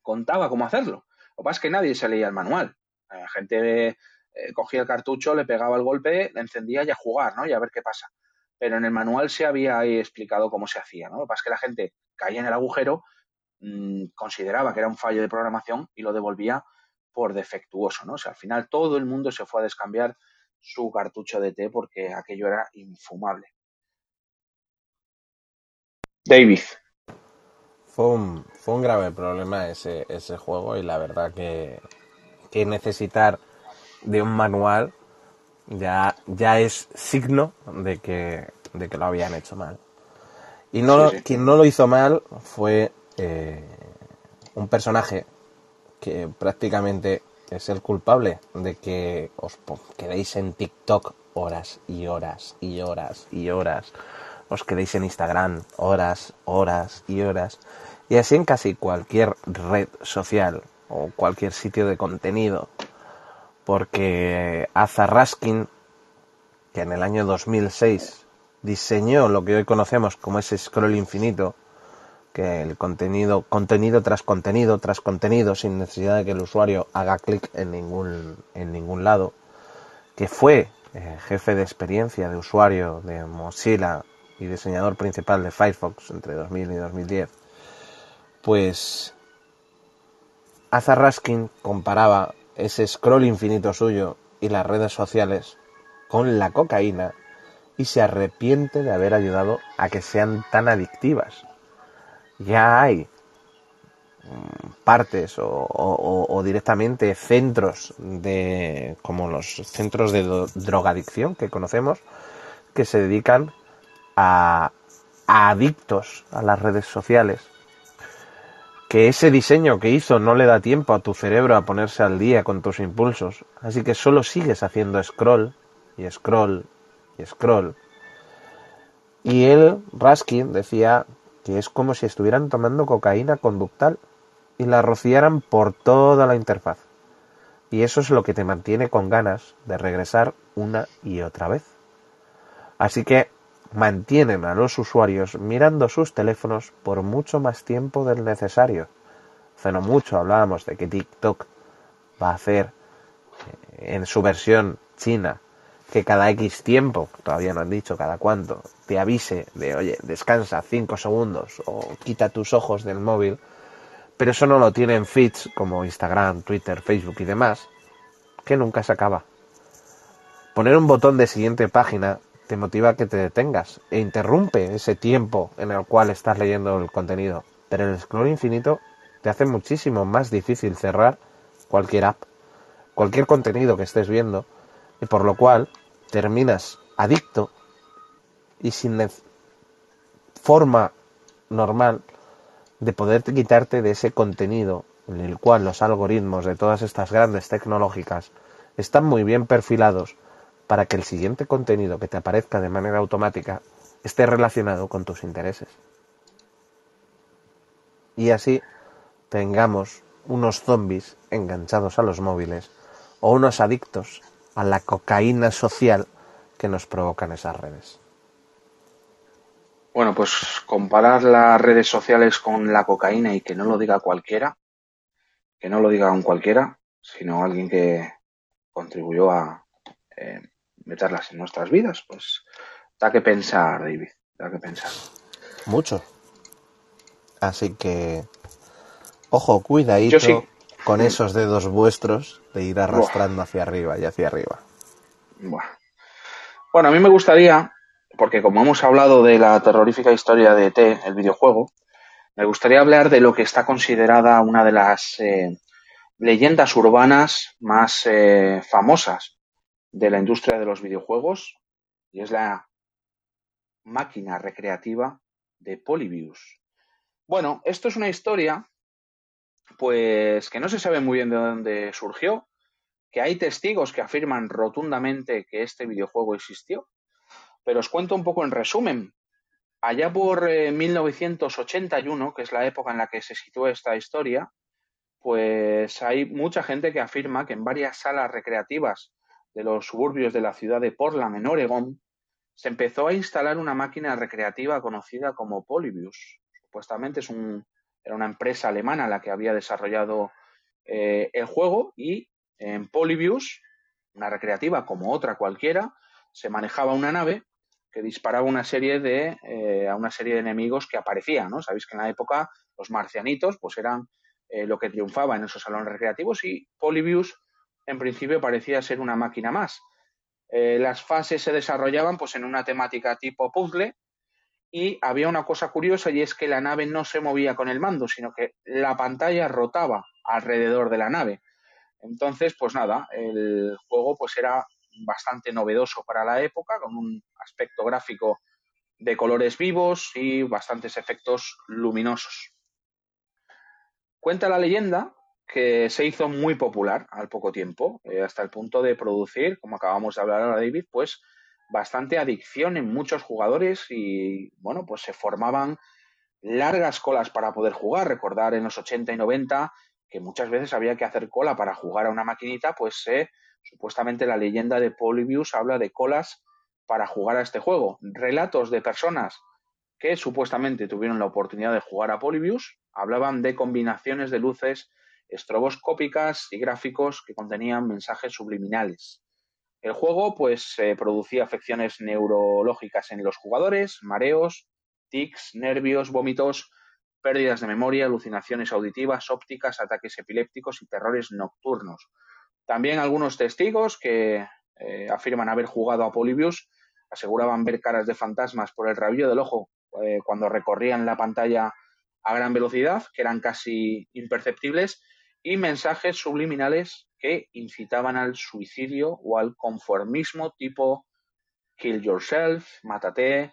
contaba cómo hacerlo. Lo que pasa es que nadie se leía el manual. La gente eh, cogía el cartucho, le pegaba el golpe, le encendía y a jugar, ¿no? Y a ver qué pasa. Pero en el manual se había ahí explicado cómo se hacía, ¿no? Lo que pasa es que la gente caía en el agujero, mmm, consideraba que era un fallo de programación y lo devolvía por defectuoso, ¿no? O sea, al final todo el mundo se fue a descambiar su cartucho de té porque aquello era infumable. David. Fue un, fue un grave problema ese, ese juego y la verdad que, que necesitar de un manual ya, ya es signo de que, de que lo habían hecho mal. Y no, Sí, sí. quien no lo hizo mal fue eh, un personaje que prácticamente es el culpable de que os quedéis en TikTok horas y horas y horas y horas. Os quedéis en Instagram horas, horas y horas. Y así en casi cualquier red social o cualquier sitio de contenido. Porque Azar Raskin, que en el año 2006 diseñó lo que hoy conocemos como ese scroll infinito, que el contenido, contenido tras contenido tras contenido, sin necesidad de que el usuario haga clic en ningún, en ningún lado, que fue eh, jefe de experiencia de usuario de Mozilla y diseñador principal de Firefox entre 2000 y 2010, pues Azar Raskin comparaba ese scroll infinito suyo y las redes sociales con la cocaína y se arrepiente de haber ayudado a que sean tan adictivas. Ya hay mm, partes o, o- directamente centros de como los centros de drogadicción que conocemos que se dedican a, a adictos a las redes sociales que ese diseño que hizo no le da tiempo a tu cerebro a ponerse al día con tus impulsos, así que solo sigues haciendo scroll y scroll y scroll. Y él, Raskin, decía que es como si estuvieran tomando cocaína conductal y la rociaran por toda la interfaz. Y eso es lo que te mantiene con ganas de regresar una y otra vez. Así que mantienen a los usuarios mirando sus teléfonos por mucho más tiempo del necesario. Hace no mucho hablábamos de que TikTok va a hacer eh, en su versión china que cada X tiempo, todavía no han dicho cada cuánto, te avise de, oye, descansa 5 segundos o quita tus ojos del móvil, pero eso no lo tienen feeds como Instagram, Twitter, Facebook y demás, que nunca se acaba. Poner un botón de siguiente página te motiva a que te detengas e interrumpe ese tiempo en el cual estás leyendo el contenido, pero el scroll infinito te hace muchísimo más difícil cerrar cualquier app, cualquier contenido que estés viendo, y por lo cual terminas adicto y sin forma normal de poder quitarte de ese contenido en el cual los algoritmos de todas estas grandes tecnológicas están muy bien perfilados para que el siguiente contenido que te aparezca de manera automática esté relacionado con tus intereses. Y así tengamos unos zombies enganchados a los móviles o unos adictos a la cocaína social que nos provocan esas redes. Bueno, pues comparar las redes sociales con la cocaína y que no lo diga cualquiera, que no lo diga un cualquiera, sino alguien que contribuyó a eh, meterlas en nuestras vidas, pues da que pensar, David, da que pensar. Mucho. Así que, ojo, cuidadito Yo sí. Con esos dedos vuestros de ir arrastrando hacia arriba y hacia arriba. Buah. Bueno, a mí me gustaría, porque como hemos hablado de la terrorífica historia de T, el videojuego, me gustaría hablar de lo que está considerada una de las eh, leyendas urbanas más eh, famosas de la industria de los videojuegos, y es la máquina recreativa de Polybius. Bueno, esto es una historia, pues que no se sabe muy bien de dónde surgió, que hay testigos que afirman rotundamente que este videojuego existió, pero os cuento un poco en resumen. Allá por 1981, que es la época en la que se sitúa esta historia, pues hay mucha gente que afirma que en varias salas recreativas de los suburbios de la ciudad de Portland, en Oregón, se empezó a instalar una máquina recreativa conocida como Polybius. Supuestamente es un, era una empresa alemana la que había desarrollado eh, el juego y en Polybius, una recreativa como otra cualquiera, se manejaba una nave que disparaba una serie de eh, a una serie de enemigos que aparecían, ¿no? Sabéis que en la época los marcianitos pues eran eh, lo que triunfaba en esos salones recreativos y Polybius en principio parecía ser una máquina más. Las fases se desarrollaban pues en una temática tipo puzzle y había una cosa curiosa y es que la nave no se movía con el mando, sino que la pantalla rotaba alrededor de la nave. Entonces, pues nada, el juego pues era bastante novedoso para la época, con un aspecto gráfico de colores vivos y bastantes efectos luminosos. Cuenta la leyenda que se hizo muy popular al poco tiempo, eh, hasta el punto de producir, como acabamos de hablar ahora, David, pues bastante adicción en muchos jugadores y, bueno, pues se formaban largas colas para poder jugar. Recordar en los 80 y 90 que muchas veces había que hacer cola para jugar a una maquinita, pues eh, supuestamente la leyenda de Polybius habla de colas para jugar a este juego. Relatos de personas que supuestamente tuvieron la oportunidad de jugar a Polybius hablaban de combinaciones de luces estroboscópicas y gráficos que contenían mensajes subliminales. El juego pues producía afecciones neurológicas en los jugadores, mareos, tics, nervios, vómitos, pérdidas de memoria, alucinaciones auditivas, ópticas, ataques epilépticos y terrores nocturnos. También algunos testigos que eh, afirman haber jugado a Polybius aseguraban ver caras de fantasmas por el rabillo del ojo eh, cuando recorrían la pantalla a gran velocidad, que eran casi imperceptibles, y mensajes subliminales que incitaban al suicidio o al conformismo tipo kill yourself, mátate,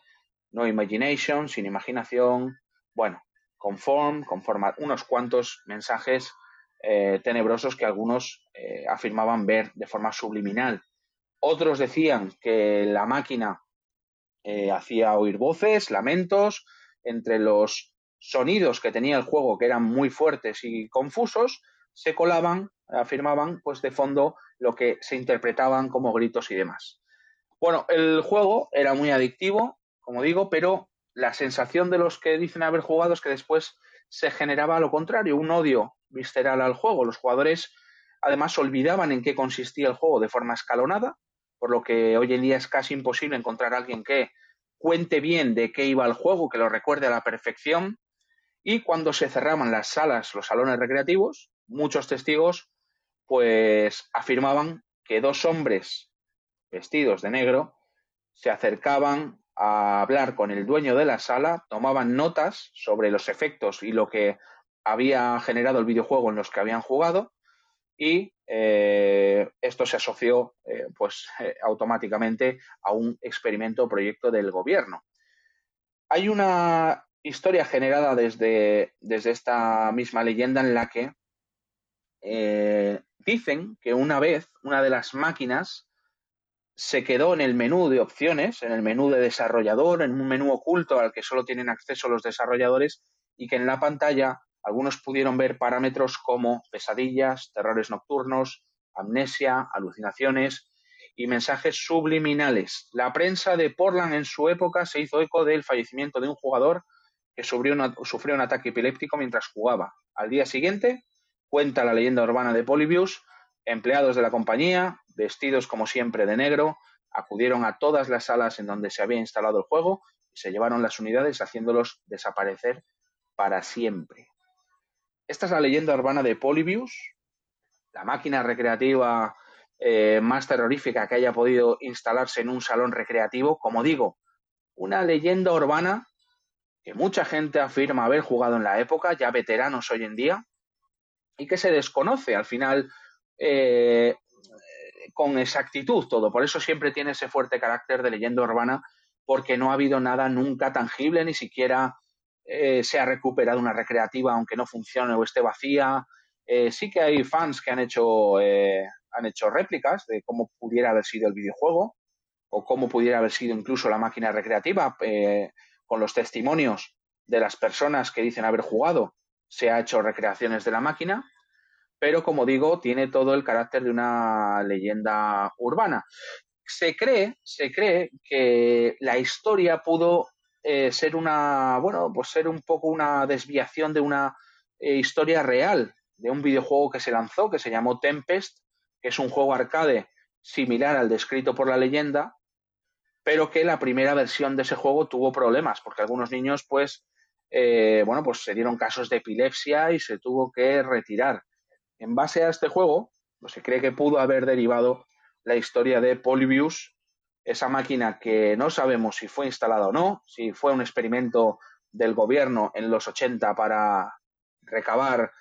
no imagination, sin imaginación, bueno, conform, conforma, unos cuantos mensajes eh, tenebrosos que algunos eh, afirmaban ver de forma subliminal. Otros decían que la máquina eh, hacía oír voces, lamentos, entre los sonidos que tenía el juego, que eran muy fuertes y confusos, se colaban, afirmaban, pues de fondo lo que se interpretaban como gritos y demás. Bueno, el juego era muy adictivo, como digo, pero la sensación de los que dicen haber jugado es que después se generaba lo contrario, un odio visceral al juego. Los jugadores además olvidaban en qué consistía el juego de forma escalonada, por lo que hoy en día es casi imposible encontrar a alguien que cuente bien de qué iba el juego, que lo recuerde a la perfección. Y cuando se cerraban las salas, los salones recreativos, muchos testigos pues afirmaban que dos hombres vestidos de negro se acercaban a hablar con el dueño de la sala, tomaban notas sobre los efectos y lo que había generado el videojuego en los que habían jugado y eh, esto se asoció eh, pues eh, automáticamente a un experimento o proyecto del gobierno. Hay una historia generada desde, desde esta misma leyenda en la que eh, dicen que una vez una de las máquinas se quedó en el menú de opciones, en el menú de desarrollador, en un menú oculto al que solo tienen acceso los desarrolladores y que en la pantalla algunos pudieron ver parámetros como pesadillas, terrores nocturnos, amnesia, alucinaciones y mensajes subliminales. La prensa de Portland en su época se hizo eco del fallecimiento de un jugador que sufrió, sufrió un ataque epiléptico mientras jugaba. Al día siguiente, Cuenta la leyenda urbana de Polybius, empleados de la compañía, vestidos como siempre de negro, acudieron a todas las salas en donde se había instalado el juego y se llevaron las unidades haciéndolos desaparecer para siempre. Esta es la leyenda urbana de Polybius, la máquina recreativa eh, más terrorífica que haya podido instalarse en un salón recreativo. Como digo, una leyenda urbana que mucha gente afirma haber jugado en la época, ya veteranos hoy en día, y que se desconoce al final eh, con exactitud todo. Por eso siempre tiene ese fuerte carácter de leyenda urbana, porque no ha habido nada nunca tangible, ni siquiera eh, se ha recuperado una recreativa aunque no funcione o esté vacía. Eh, sí que hay fans que han hecho, han hecho réplicas de cómo pudiera haber sido el videojuego o cómo pudiera haber sido incluso la máquina recreativa con los testimonios de las personas que dicen haber jugado, se ha hecho recreaciones de la máquina, pero como digo, tiene todo el carácter de una leyenda urbana. Se cree, se cree que la historia pudo eh, ser una, bueno, pues ser un poco una desviación de una eh, historia real, de un videojuego que se lanzó, que se llamó Tempest, que es un juego arcade similar al descrito por la leyenda, pero que la primera versión de ese juego tuvo problemas, porque algunos niños, pues, eh, bueno, pues se dieron casos de epilepsia y se tuvo que retirar. En base a este juego, pues se cree que pudo haber derivado la historia de Polybius, esa máquina que no sabemos si fue instalada o no, si fue un experimento del gobierno en los 80 para recabar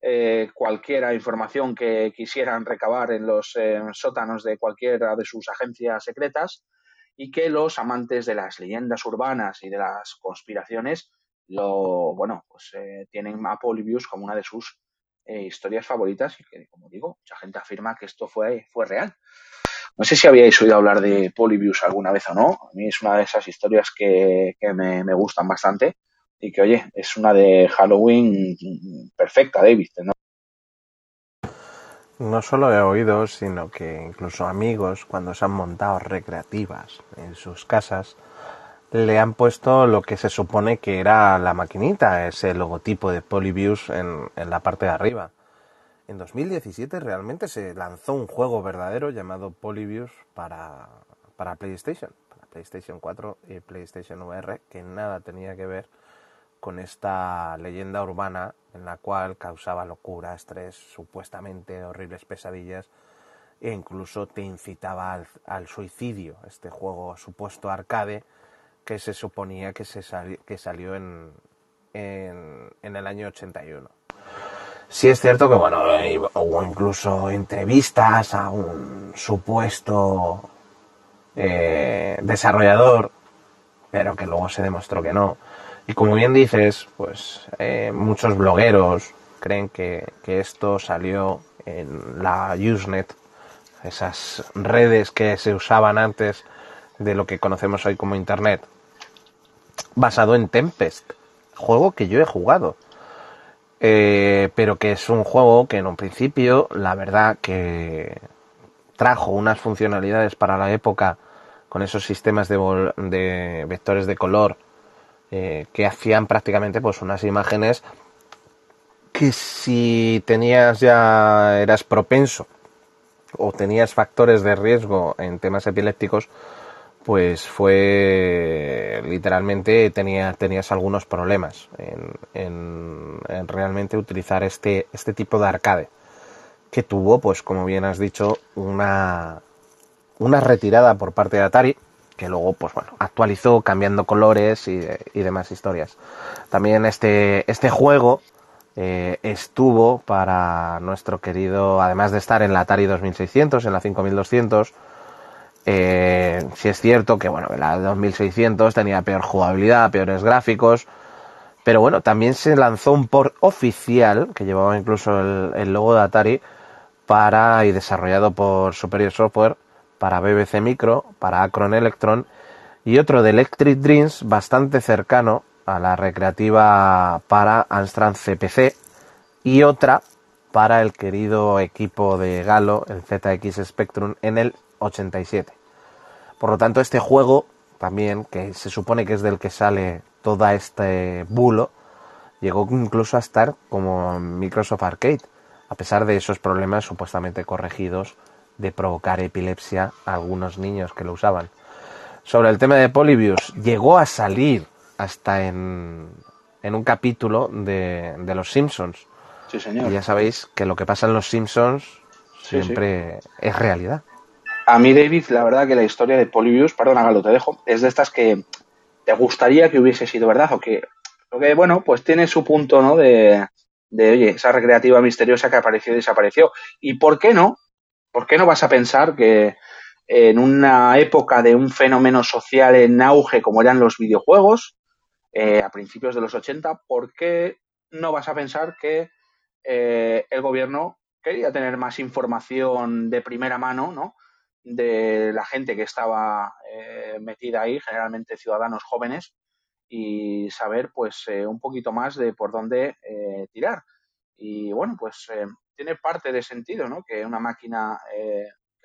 eh, cualquiera información que quisieran recabar en los eh, sótanos de cualquiera de sus agencias secretas y que los amantes de las leyendas urbanas y de las conspiraciones lo bueno pues eh, tienen a Polybius como una de sus eh, historias favoritas y que como digo mucha gente afirma que esto fue fue real no sé si habíais oído hablar de Polybius alguna vez o no a mí es una de esas historias que, que me, me, gustan bastante y que oye es una de Halloween perfecta David ¿no? No solo he oído, sino que incluso amigos, cuando se han montado recreativas en sus casas, le han puesto lo que se supone que era la maquinita, ese logotipo de Polybius en, en la parte de arriba. En 2017 realmente se lanzó un juego verdadero llamado Polybius para, para PlayStation, para PlayStation 4 y PlayStation VR, que nada tenía que ver con esta leyenda urbana en la cual causaba locura, estrés, supuestamente horribles pesadillas e incluso te incitaba al, al suicidio, este juego supuesto arcade que se suponía que, se sali que salió en, en, el año 81. Sí es cierto que, bueno, hubo incluso entrevistas a un supuesto eh, desarrollador, pero que luego se demostró que no. Y como bien dices, pues eh, muchos blogueros creen que, que, esto salió en la Usenet, esas redes que se usaban antes de lo que conocemos hoy como Internet, basado en Tempest, juego que yo he jugado. Eh, pero que es un juego que en un principio, la verdad que trajo unas funcionalidades para la época con esos sistemas de, vectores de color eh, que hacían prácticamente pues unas imágenes que si tenías ya eras propenso o tenías factores de riesgo en temas epilépticos pues fue literalmente tenía, tenías algunos problemas en, en, en, realmente utilizar este, este tipo de arcade que tuvo pues como bien has dicho una, una retirada por parte de Atari que luego pues bueno actualizó cambiando colores y, y demás historias. También este este juego eh, estuvo para nuestro querido además de estar en la Atari 2600 en la 5200 eh, si es cierto que bueno la 2600 tenía peor jugabilidad peores gráficos pero bueno también se lanzó un port oficial que llevaba incluso el, el logo de Atari para y desarrollado por Superior Software para BBC Micro, para Acron Electron y otro de Electric Dreams bastante cercano a la recreativa para Amstrad CPC y otra para el querido equipo de Galo, el ZX Spectrum, en el 87. Por lo tanto, este juego también, que se supone que es del que sale todo este bulo, llegó incluso a estar como Microsoft Arcade, a pesar de esos problemas supuestamente corregidos de provocar epilepsia a algunos niños que lo usaban. Sobre el tema de Polybius, llegó a salir hasta en, en un capítulo de, de Los Simpsons. Sí, señor. Y ya sabéis que lo que pasa en Los Simpsons siempre sí, sí. es realidad. A mí, David, la verdad que la historia de Polybius, perdona, Galo, te dejo, es de estas que te gustaría que hubiese sido verdad o que, bueno, pues tiene su punto, ¿no? De, de, oye, esa recreativa misteriosa que apareció y desapareció. ¿Y por qué no? ¿Por qué no vas a pensar que en una época de un fenómeno social en auge como eran los videojuegos, eh, a principios de los 80, ¿por qué no vas a pensar que eh, el gobierno quería tener más información de primera mano, ¿no? De la gente que estaba eh, metida ahí, generalmente ciudadanos jóvenes, y saber pues eh, un poquito más de por dónde eh, tirar. Y bueno, pues eh, tiene parte de sentido, ¿no? Que una máquina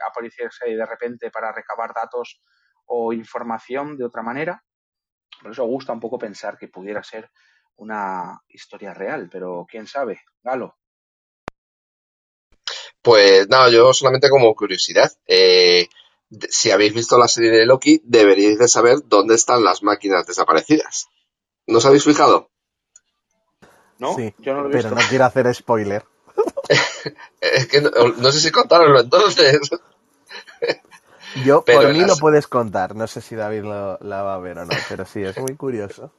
apareciese de repente para recabar datos o información de otra manera. Por eso gusta un poco pensar que pudiera ser una historia real, pero quién sabe, Galo. Pues nada, yo solamente como curiosidad, eh, si habéis visto la serie de Loki, deberíais de saber dónde están las máquinas desaparecidas. ¿No os habéis fijado? No, sí, yo no lo he pero visto. no quiero hacer spoiler. es que no, no, sé si contároslo entonces. Yo, Pero por mí las- lo puedes contar. No sé si David lo, la va a ver o no, pero sí, es muy curioso.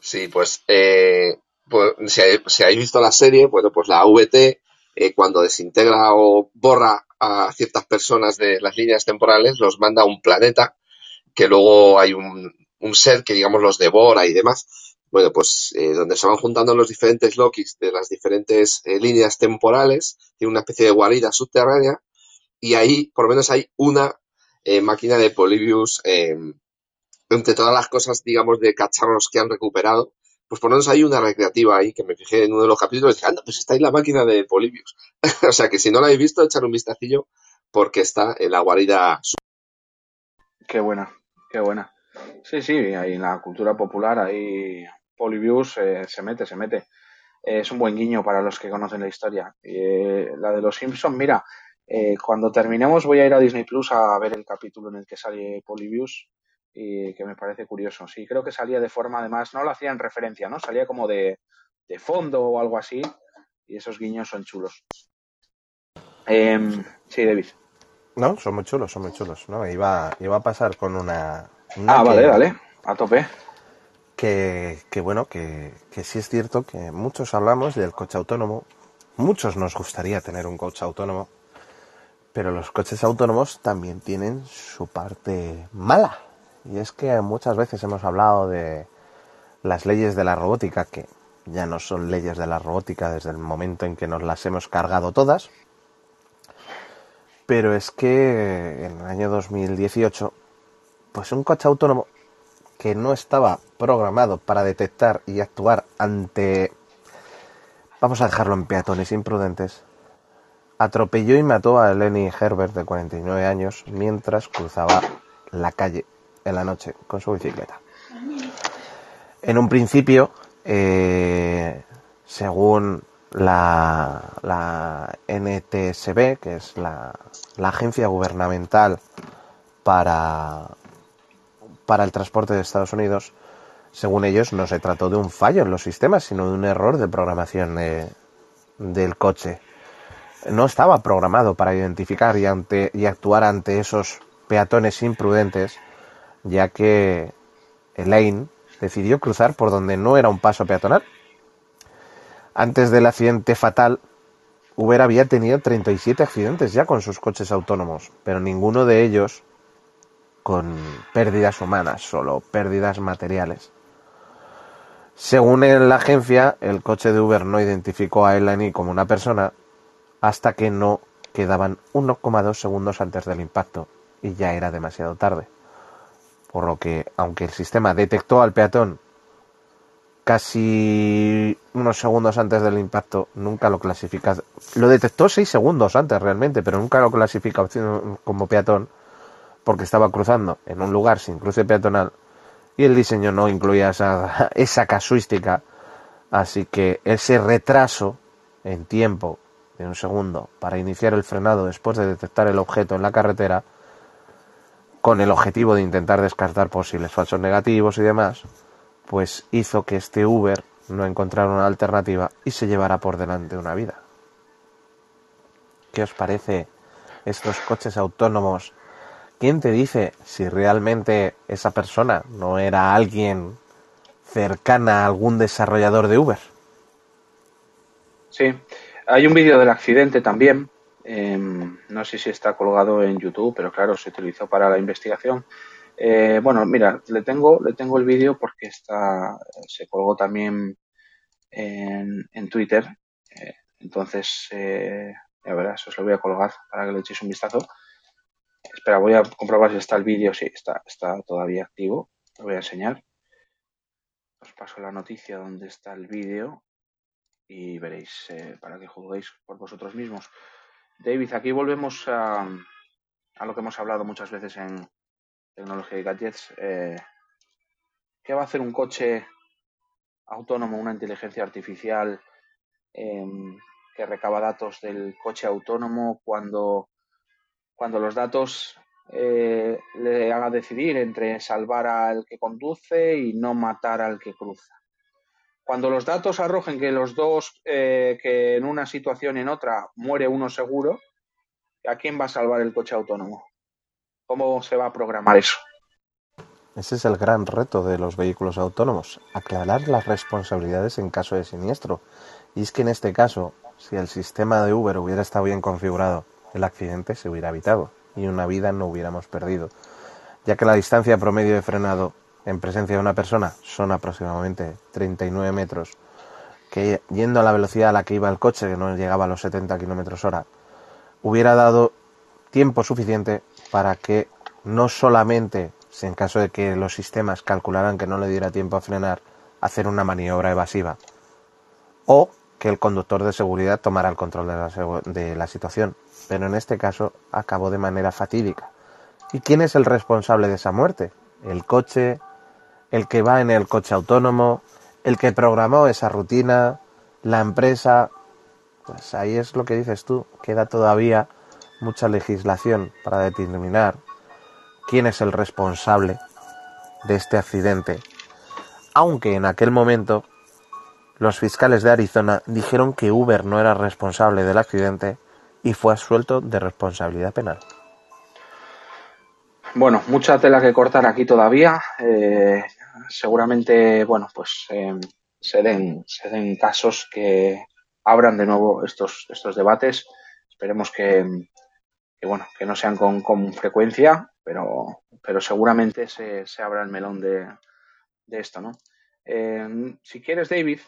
Sí, pues, eh, pues si, hay- si habéis visto la serie, bueno, pues la AVT, eh, cuando desintegra o borra a ciertas personas de las líneas temporales, los manda a un planeta, que luego hay un, un ser que, digamos, los devora y demás. Bueno, pues eh, donde se van juntando los diferentes Lokis de las diferentes eh, líneas temporales, tiene una especie de guarida subterránea, y ahí, por lo menos, hay una máquina de Polybius entre todas las cosas, digamos, de cacharros que han recuperado, pues menos hay una recreativa ahí que me fijé en uno de los capítulos y dije, anda, pues está ahí la máquina de Polybius. o sea que si no la habéis visto, echar un vistacillo porque está en la guarida. Qué buena, qué buena. Sí, sí, ahí en la cultura popular, ahí Polybius eh, se mete, se mete. Eh, es un buen guiño para los que conocen la historia. Eh, la de los Simpsons, mira, eh, cuando terminemos voy a ir a Disney Plus a ver el capítulo en el que sale Polybius y que me parece curioso. Sí, creo que salía de forma, además, no lo hacía en referencia, ¿no? Salía como de, de fondo o algo así y esos guiños son chulos. Em, sí, David. No, son muy chulos, son muy chulos. No, iba, iba a pasar con una. una Ah, que- vale, vale, a tope. Que, que bueno, que, que sí es cierto que muchos hablamos del coche autónomo. Muchos nos gustaría tener un coche autónomo. Pero los coches autónomos también tienen su parte mala. Y es que muchas veces hemos hablado de las leyes de la robótica, que ya no son leyes de la robótica desde el momento en que nos las hemos cargado todas. Pero es que en el año 2018, pues un coche autónomo que no estaba programado para detectar y actuar ante, vamos a dejarlo en peatones imprudentes, atropelló y mató a Lenny Herbert de 49 años mientras cruzaba la calle en la noche con su bicicleta. En un principio, eh, según la, la NTSB, que es la, agencia gubernamental para, para el transporte de Estados Unidos, según ellos, no se trató de un fallo en los sistemas, sino de un error de programación de- del coche. No estaba programado para identificar y, ante, y actuar ante esos peatones imprudentes, ya que Elaine decidió cruzar por donde no era un paso peatonal. Antes del accidente fatal, Uber había tenido 37 accidentes ya con sus coches autónomos, pero ninguno de ellos con pérdidas humanas, solo pérdidas materiales. Según la agencia, el coche de Uber no identificó a Elani como una persona hasta que no quedaban 1,2 segundos antes del impacto y ya era demasiado tarde. Por lo que, aunque el sistema detectó al peatón casi unos segundos antes del impacto, nunca lo clasifica. Lo detectó 6 segundos antes realmente, pero nunca lo clasifica como peatón porque estaba cruzando en un lugar sin cruce peatonal y el diseño no incluía esa, esa casuística. Así que ese retraso en tiempo de un segundo para iniciar el frenado después de detectar el objeto en la carretera, con el objetivo de intentar descartar posibles falsos negativos y demás, pues hizo que este Uber no encontrara una alternativa y se llevara por delante una vida. ¿Qué os parece estos coches autónomos? ¿Quién te dice si realmente esa persona no era alguien cercana a algún desarrollador de Uber? Sí, hay un vídeo del accidente también. Eh, no sé si está colgado en YouTube, pero claro, se utilizó para la investigación. Eh, bueno, mira, le tengo, le tengo el vídeo porque está, se colgó también en, en Twitter. Eh, entonces, eh, ya verás, os lo voy a colgar para que le echéis un vistazo. Espera, voy a comprobar si está el vídeo. Sí, está, está todavía activo. Lo voy a enseñar. os paso la noticia donde está el vídeo y veréis eh, para que juzguéis por vosotros mismos. David, aquí volvemos a, a lo que hemos hablado muchas veces en tecnología y gadgets. Eh, ¿Qué va a hacer un coche autónomo, una inteligencia artificial em, que recaba datos del coche autónomo cuando, los datos eh, le haga decidir entre salvar al que conduce y no matar al que cruza. Cuando los datos arrojen que los dos, eh, que en una situación y en otra muere uno seguro, ¿a quién va a salvar el coche autónomo? ¿Cómo se va a programar eso? Ese es el gran reto de los vehículos autónomos, aclarar las responsabilidades en caso de siniestro. Y es que en este caso, si el sistema de Uber hubiera estado bien configurado, el accidente se hubiera evitado y una vida no hubiéramos perdido, ya que la distancia promedio de frenado en presencia de una persona son aproximadamente 39 metros, que yendo a la velocidad a la que iba el coche, que no llegaba a los 70 kilómetros hora, hubiera dado tiempo suficiente para que no solamente, si en caso de que los sistemas calcularan que no le diera tiempo a frenar, hacer una maniobra evasiva, o que el conductor de seguridad tomara el control de la, de la situación, pero en este caso acabó de manera fatídica. ¿Y quién es el responsable de esa muerte? ¿El coche? ¿El que va en el coche autónomo? ¿El que programó esa rutina? ¿La empresa? Pues ahí es lo que dices tú, queda todavía mucha legislación para determinar quién es el responsable de este accidente, aunque en aquel momento los fiscales de Arizona dijeron que Uber no era responsable del accidente y fue absuelto de responsabilidad penal. Bueno, mucha tela que cortar aquí todavía. Eh, seguramente, bueno, pues eh, se, den, se den casos que abran de nuevo estos, estos debates. Esperemos que, bueno, que no sean con, con frecuencia, pero, pero seguramente se, se, abra el melón de, de esto, ¿no? Eh, si quieres, David,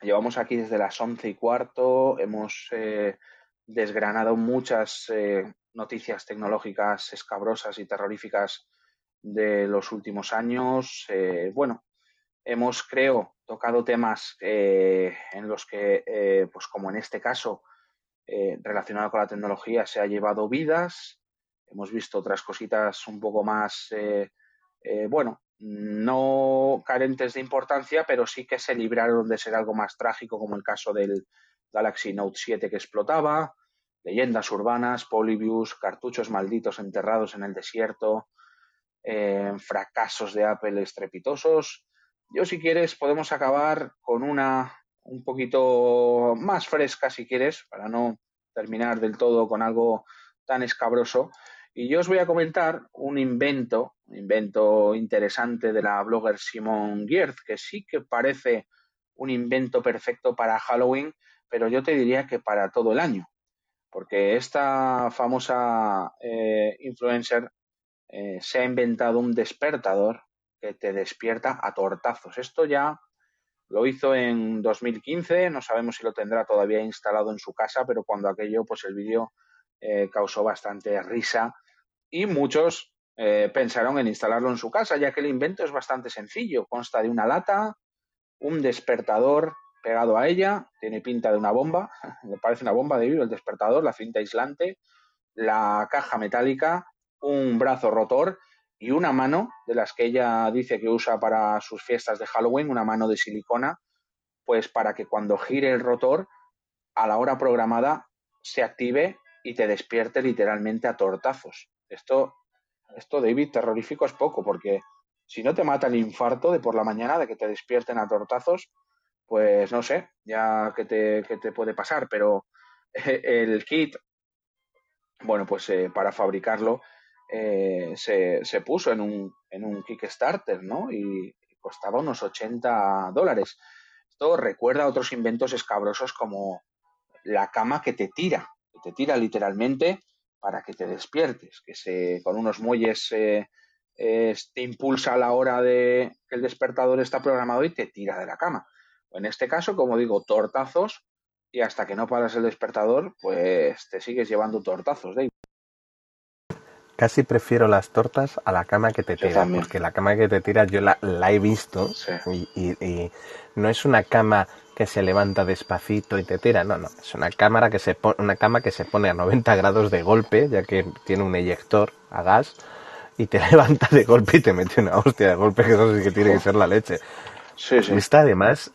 llevamos aquí desde las once y cuarto, hemos eh, desgranado muchas eh, noticias tecnológicas escabrosas y terroríficas de los últimos años. Eh, bueno, hemos, creo, tocado temas eh, en los que, eh, pues como en este caso, relacionado con la tecnología, se ha llevado vidas. Hemos visto otras cositas un poco más, bueno, no carentes de importancia, pero sí que se libraron de ser algo más trágico, como el caso del Galaxy Note 7 que explotaba, leyendas urbanas, Polybius, cartuchos malditos enterrados en el desierto, eh, fracasos de Apple estrepitosos. Yo, si quieres, podemos acabar con una un poquito más fresca, si quieres, para no terminar del todo con algo tan escabroso. Y yo os voy a comentar un invento, un invento interesante de la blogger Simon Giertz, que sí que parece un invento perfecto para Halloween, pero yo te diría que para todo el año porque esta famosa eh, influencer eh, se ha inventado un despertador que te despierta a tortazos. Esto ya lo hizo en 2015, no sabemos si lo tendrá todavía instalado en su casa, pero cuando aquello, pues el vídeo eh, causó bastante risa y muchos eh, pensaron en instalarlo en su casa, ya que el invento es bastante sencillo, consta de una lata, un despertador pegado a ella, tiene pinta de una bomba, me parece una bomba de vidrio, el despertador, la cinta aislante, la caja metálica, un brazo rotor y una mano de las que ella dice que usa para sus fiestas de Halloween, una mano de silicona, pues para que cuando gire el rotor, a la hora programada, se active y te despierte literalmente a tortazos. Esto, esto David, terrorífico es poco, porque si no te mata el infarto de por la mañana de que te despierten a tortazos, pues no sé, ya qué te, te puede pasar, pero el kit, bueno, pues eh, para fabricarlo eh, se, se, puso en un, en un Kickstarter, ¿no? Y costaba unos 80 dólares. Esto recuerda a otros inventos escabrosos como la cama que te tira, que te tira literalmente para que te despiertes, que se con unos muelles eh, te impulsa a la hora de que el despertador está programado y te tira de la cama. En este caso, como digo, tortazos y hasta que no paras el despertador, pues te sigues llevando tortazos, Dave. Casi prefiero las tortas a la cama que te Yo tira, también. porque la cama que te tira yo la, la he visto Sí. y, y- y no es una cama que se levanta despacito y te tira, no, no, es una cámara que se pone, una cama que se pone a 90 grados de golpe, ya que tiene un eyector a gas y te levanta de golpe y te mete una hostia de golpe, que eso sí que tiene que ser la leche. Sí, sí. Esta además,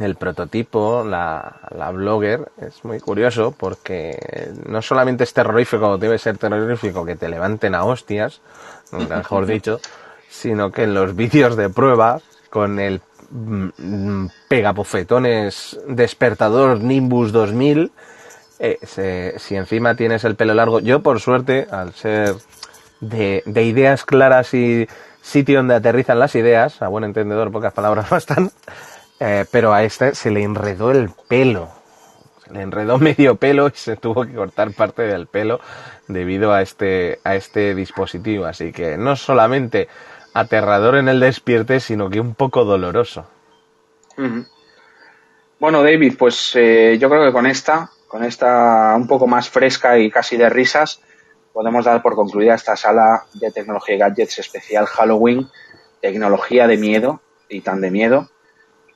el prototipo, la, la blogger, es muy curioso porque no solamente es terrorífico, debe ser terrorífico que te levanten a hostias, mejor dicho, sino que en los vídeos de prueba, con el mm, pegapofetones despertador Nimbus 2000, eh, se- si encima tienes el pelo largo, yo por suerte, al ser de, de ideas claras y sitio donde aterrizan las ideas, a buen entendedor, pocas palabras bastan, eh, pero a este se le enredó el pelo. Se le enredó medio pelo y se tuvo que cortar parte del pelo debido a este, a este dispositivo. Así que no solamente aterrador en el despierte, sino que un poco doloroso. Bueno, David, pues eh, yo creo que con esta, con esta un poco más fresca y casi de risas, podemos dar por concluida esta sala de tecnología y gadgets especial Halloween, tecnología de miedo y tan de miedo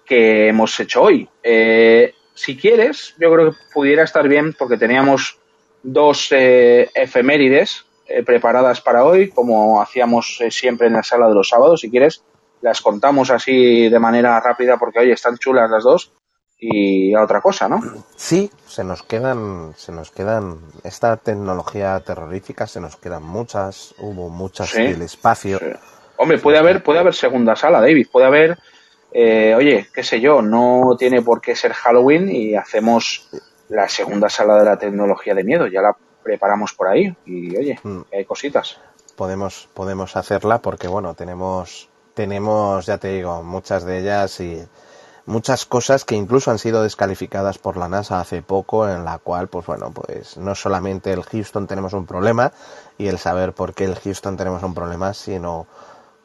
que hemos hecho hoy. Eh, si quieres, yo creo que pudiera estar bien porque teníamos dos eh, efemérides eh, preparadas para hoy, como hacíamos eh, siempre en la sala de los sábados. Si quieres, las contamos así de manera rápida porque, oye, están chulas las dos y a otra cosa, ¿no? Sí, se nos quedan, se nos quedan, esta tecnología terrorífica se nos quedan muchas, hubo muchas Sí, del espacio. Sí. Hombre, puede haber, puede haber segunda sala, David. Puede haber, eh, oye, qué sé yo, no tiene por qué ser Halloween y hacemos la segunda sala de la tecnología de miedo. Ya la preparamos por ahí y, oye, Mm. hay cositas. podemos podemos hacerla porque bueno tenemos tenemos ya te digo muchas de ellas y muchas cosas que incluso han sido descalificadas por la NASA hace poco en la cual pues bueno pues no solamente el Houston tenemos un problema y el saber por qué el Houston tenemos un problema sino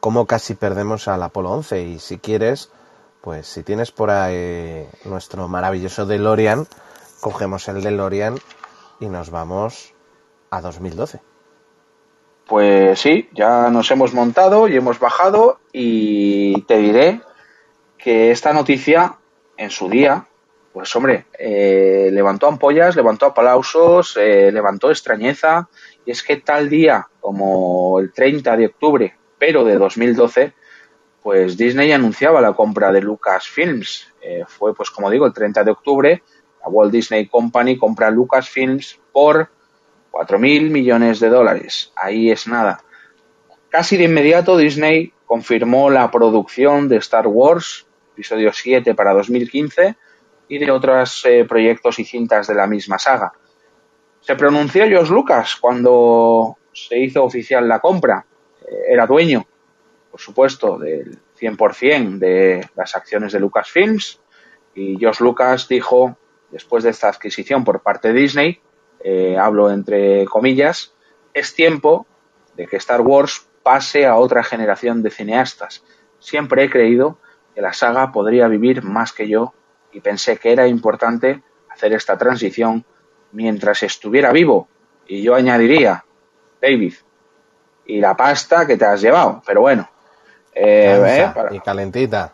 cómo casi perdemos al Apolo 11 y si quieres pues si tienes por ahí nuestro maravilloso DeLorean cogemos el DeLorean y nos vamos a 2012 Pues sí, ya nos hemos montado y hemos bajado y te diré que esta noticia en su día, pues hombre, eh, levantó ampollas, levantó aplausos, eh, levantó extrañeza. Y es que tal día como el 30 de octubre, pero de 2012, pues Disney anunciaba la compra de Lucasfilms. Eh, fue, pues como digo, el 30 de octubre, la Walt Disney Company compra Lucasfilms por 4.000 millones de dólares. Ahí es nada. Casi de inmediato Disney confirmó la producción de Star Wars, episodio 7 para 2015, y de otros eh, proyectos y cintas de la misma saga. Se pronunció George Lucas cuando se hizo oficial la compra. Era dueño, por supuesto, del 100% de las acciones de Lucasfilms, y George Lucas dijo, después de esta adquisición por parte de Disney, eh, hablo entre comillas, es tiempo de que Star Wars pase a otra generación de cineastas. Siempre he creído que la saga podría vivir más que yo y pensé que era importante hacer esta transición mientras estuviera vivo. Y yo añadiría, David, y la pasta que te has llevado, pero bueno. eh, eh, para- y calentita.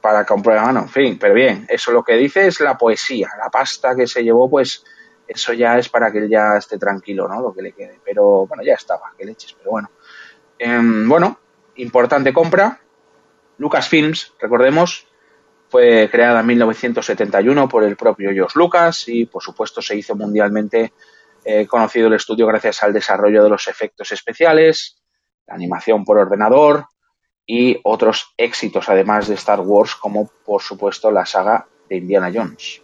para comprar, bueno, en fin, pero bien, eso lo que dice es la poesía, la pasta que se llevó, pues eso ya es para que él ya esté tranquilo, ¿no? Lo que le quede, pero bueno, ya estaba, que leches, pero bueno. Em, bueno, importante compra, Lucasfilms, recordemos, fue creada en 1971 por el propio George Lucas y por supuesto se hizo mundialmente eh, conocido el estudio gracias al desarrollo de los efectos especiales, la animación por ordenador, y otros éxitos además de Star Wars como por supuesto la saga de Indiana Jones.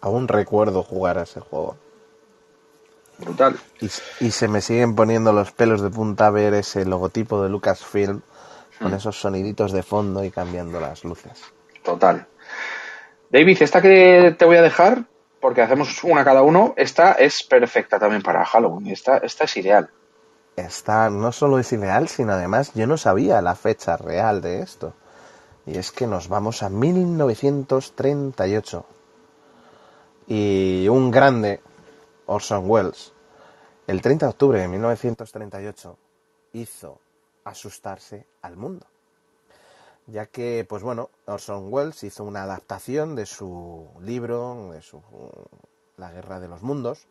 Aún recuerdo jugar a ese juego. Brutal. Y, y se me siguen poniendo los pelos de punta ver ese logotipo de Lucasfilm con Hmm. esos soniditos de fondo y cambiando las luces. Total. David, esta que te voy a dejar, porque hacemos una cada uno, esta es perfecta también para Halloween. Esta, esta es ideal. Esta no solo es ideal, sino además yo no sabía la fecha real de esto. Y es que nos vamos a 1938. Y un grande, Orson Welles, el 30 de octubre de 1938 hizo asustarse al mundo, ya que, pues bueno, Orson Welles hizo una adaptación de su libro, de su La Guerra de los Mundos,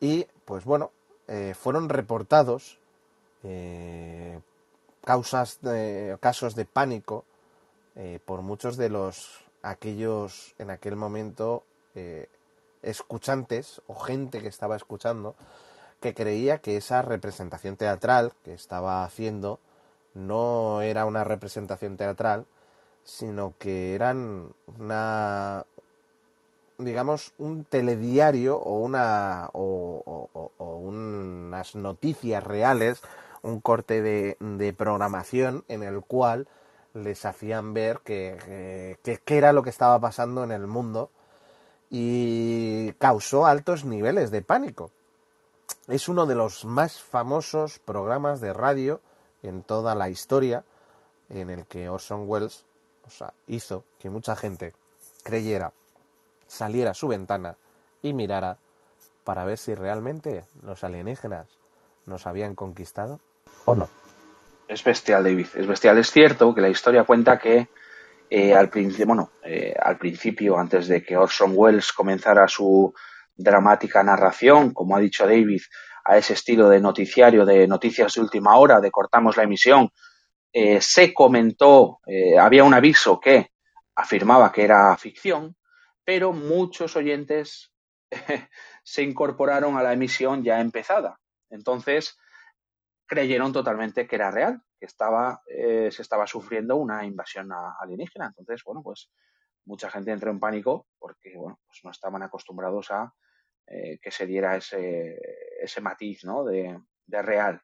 y, pues bueno, eh, fueron reportados eh, causas de, casos de pánico eh, por muchos de los aquellos en aquel momento escuchantes o gente que estaba escuchando que creía que esa representación teatral que estaba haciendo no era una representación teatral, sino que eran una digamos un telediario o una o, unas noticias reales, un corte de, de, programación en el cual les hacían ver que, era lo que estaba pasando en el mundo y causó altos niveles de pánico. Es uno de los más famosos programas de radio en toda la historia en el que Orson Welles hizo que mucha gente creyera, saliera a su ventana y mirara para ver si realmente los alienígenas nos habían conquistado o no. Es bestial, David. Es bestial. Es cierto que la historia cuenta que eh, al, principio, bueno, eh, al principio, antes de que Orson Welles comenzara su dramática narración, como ha dicho David, a ese estilo de noticiario, de noticias de última hora, de cortamos la emisión, eh, se comentó, había un aviso que afirmaba que era ficción, pero muchos oyentes se incorporaron a la emisión ya empezada. Entonces, creyeron totalmente que era real, que estaba, eh, se estaba sufriendo una invasión alienígena. Entonces, bueno, pues mucha gente entró en pánico porque, bueno, pues no estaban acostumbrados a eh, que se diera ese, ese matiz, ¿no? De, de real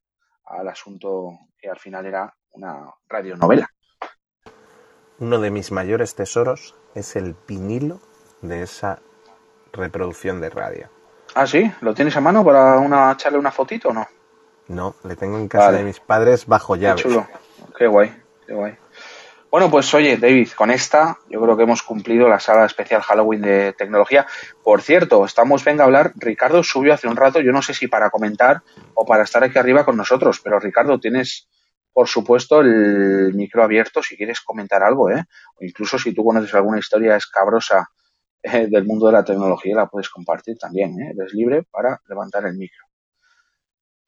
al asunto que al final era una radionovela. Uno de mis mayores tesoros es el vinilo de esa reproducción de radio. Ah, sí, ¿lo tienes a mano para una, echarle una fotito o no? No, le tengo en casa de mis padres bajo llave. Qué chulo. Qué guay, qué guay. Bueno, pues oye, David, con esta yo creo que hemos cumplido la sala especial Halloween de tecnología. Por cierto, estamos, venga a hablar, Ricardo subió hace un rato, yo no sé si para comentar o para estar aquí arriba con nosotros, pero Ricardo, tienes, por supuesto, el micro abierto si quieres comentar algo, ¿eh? O incluso si tú conoces alguna historia escabrosa eh, del mundo de la tecnología, la puedes compartir también, ¿eh? Eres libre para levantar el micro.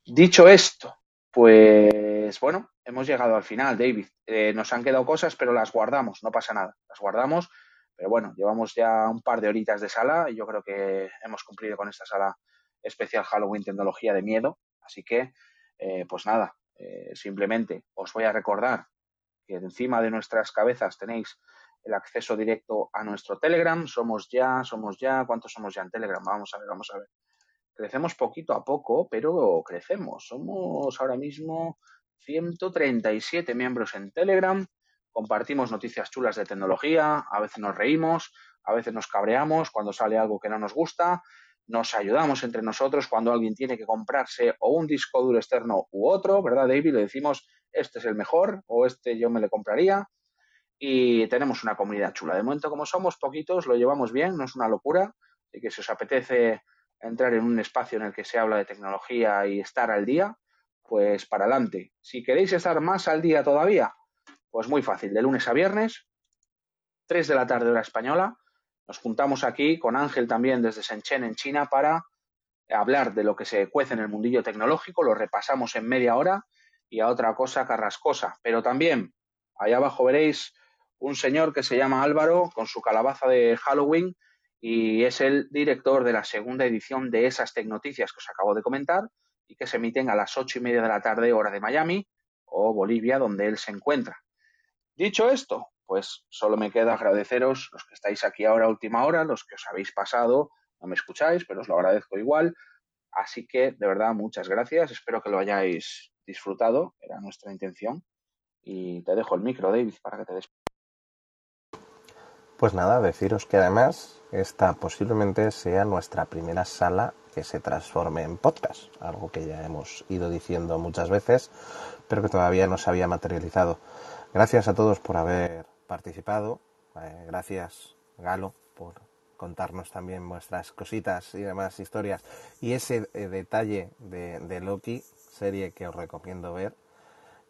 Dicho esto, pues bueno, hemos llegado al final, David. Eh, nos han quedado cosas, pero las guardamos, no pasa nada. Las guardamos, pero bueno, llevamos ya un par de horitas de sala y yo creo que hemos cumplido con esta sala especial Halloween Tecnología de Miedo. Así que, eh, pues nada, eh, simplemente os voy a recordar que encima de nuestras cabezas tenéis el acceso directo a nuestro Telegram. Somos ya, somos ya, ¿cuántos somos ya en Telegram? Vamos a ver, vamos a ver. Crecemos poquito a poco, pero crecemos. Somos ahora mismo 137 miembros en Telegram. Compartimos noticias chulas de tecnología. A veces nos reímos, a veces nos cabreamos cuando sale algo que no nos gusta. Nos ayudamos entre nosotros cuando alguien tiene que comprarse o un disco duro externo u otro, ¿verdad, David? Le decimos, este es el mejor o este yo me le compraría. Y tenemos una comunidad chula. De momento, como somos poquitos, lo llevamos bien, no es una locura. Así que si os apetece entrar en un espacio en el que se habla de tecnología y estar al día, pues para adelante. Si queréis estar más al día todavía, pues muy fácil, de lunes a viernes, 3 de la tarde hora española, nos juntamos aquí con Ángel también desde Shenzhen en China para hablar de lo que se cuece en el mundillo tecnológico, lo repasamos en media hora y a otra cosa carrascosa. Pero también, allá abajo veréis un señor que se llama Álvaro con su calabaza de Halloween y es el director de la segunda edición de esas Tecnoticias que os acabo de comentar y que se emiten a las ocho y media de la tarde hora de Miami o Bolivia, donde él se encuentra. Dicho esto, pues solo me queda agradeceros los que estáis aquí ahora última hora, los que os habéis pasado, no me escucháis, pero os lo agradezco igual. Así que, de verdad, muchas gracias. Espero que lo hayáis disfrutado, era nuestra intención. Y te dejo el micro, David, para que te des. Pues nada, deciros que además esta posiblemente sea nuestra primera sala que se transforme en podcast, algo que ya hemos ido diciendo muchas veces, pero que todavía no se había materializado. Gracias a todos por haber participado, eh, gracias Galo por contarnos también vuestras cositas y demás historias. Y ese eh, detalle de, de Loki, serie que os recomiendo ver.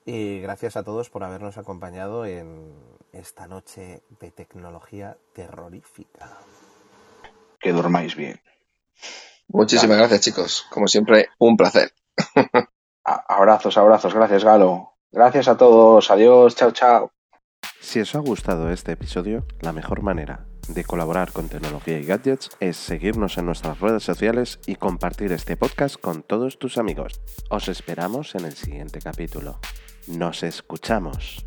Y gracias a todos por habernos acompañado en esta noche de tecnología terrorífica. Que dormáis bien. Muchísimas gracias, chicos. Como siempre, un placer. Abrazos, abrazos. Gracias, Galo. Gracias a todos. Adiós. Chao, chao. Si os ha gustado este episodio, la mejor manera de colaborar con tecnología y gadgets es seguirnos en nuestras redes sociales y compartir este podcast con todos tus amigos. Os esperamos en el siguiente capítulo. Nos escuchamos.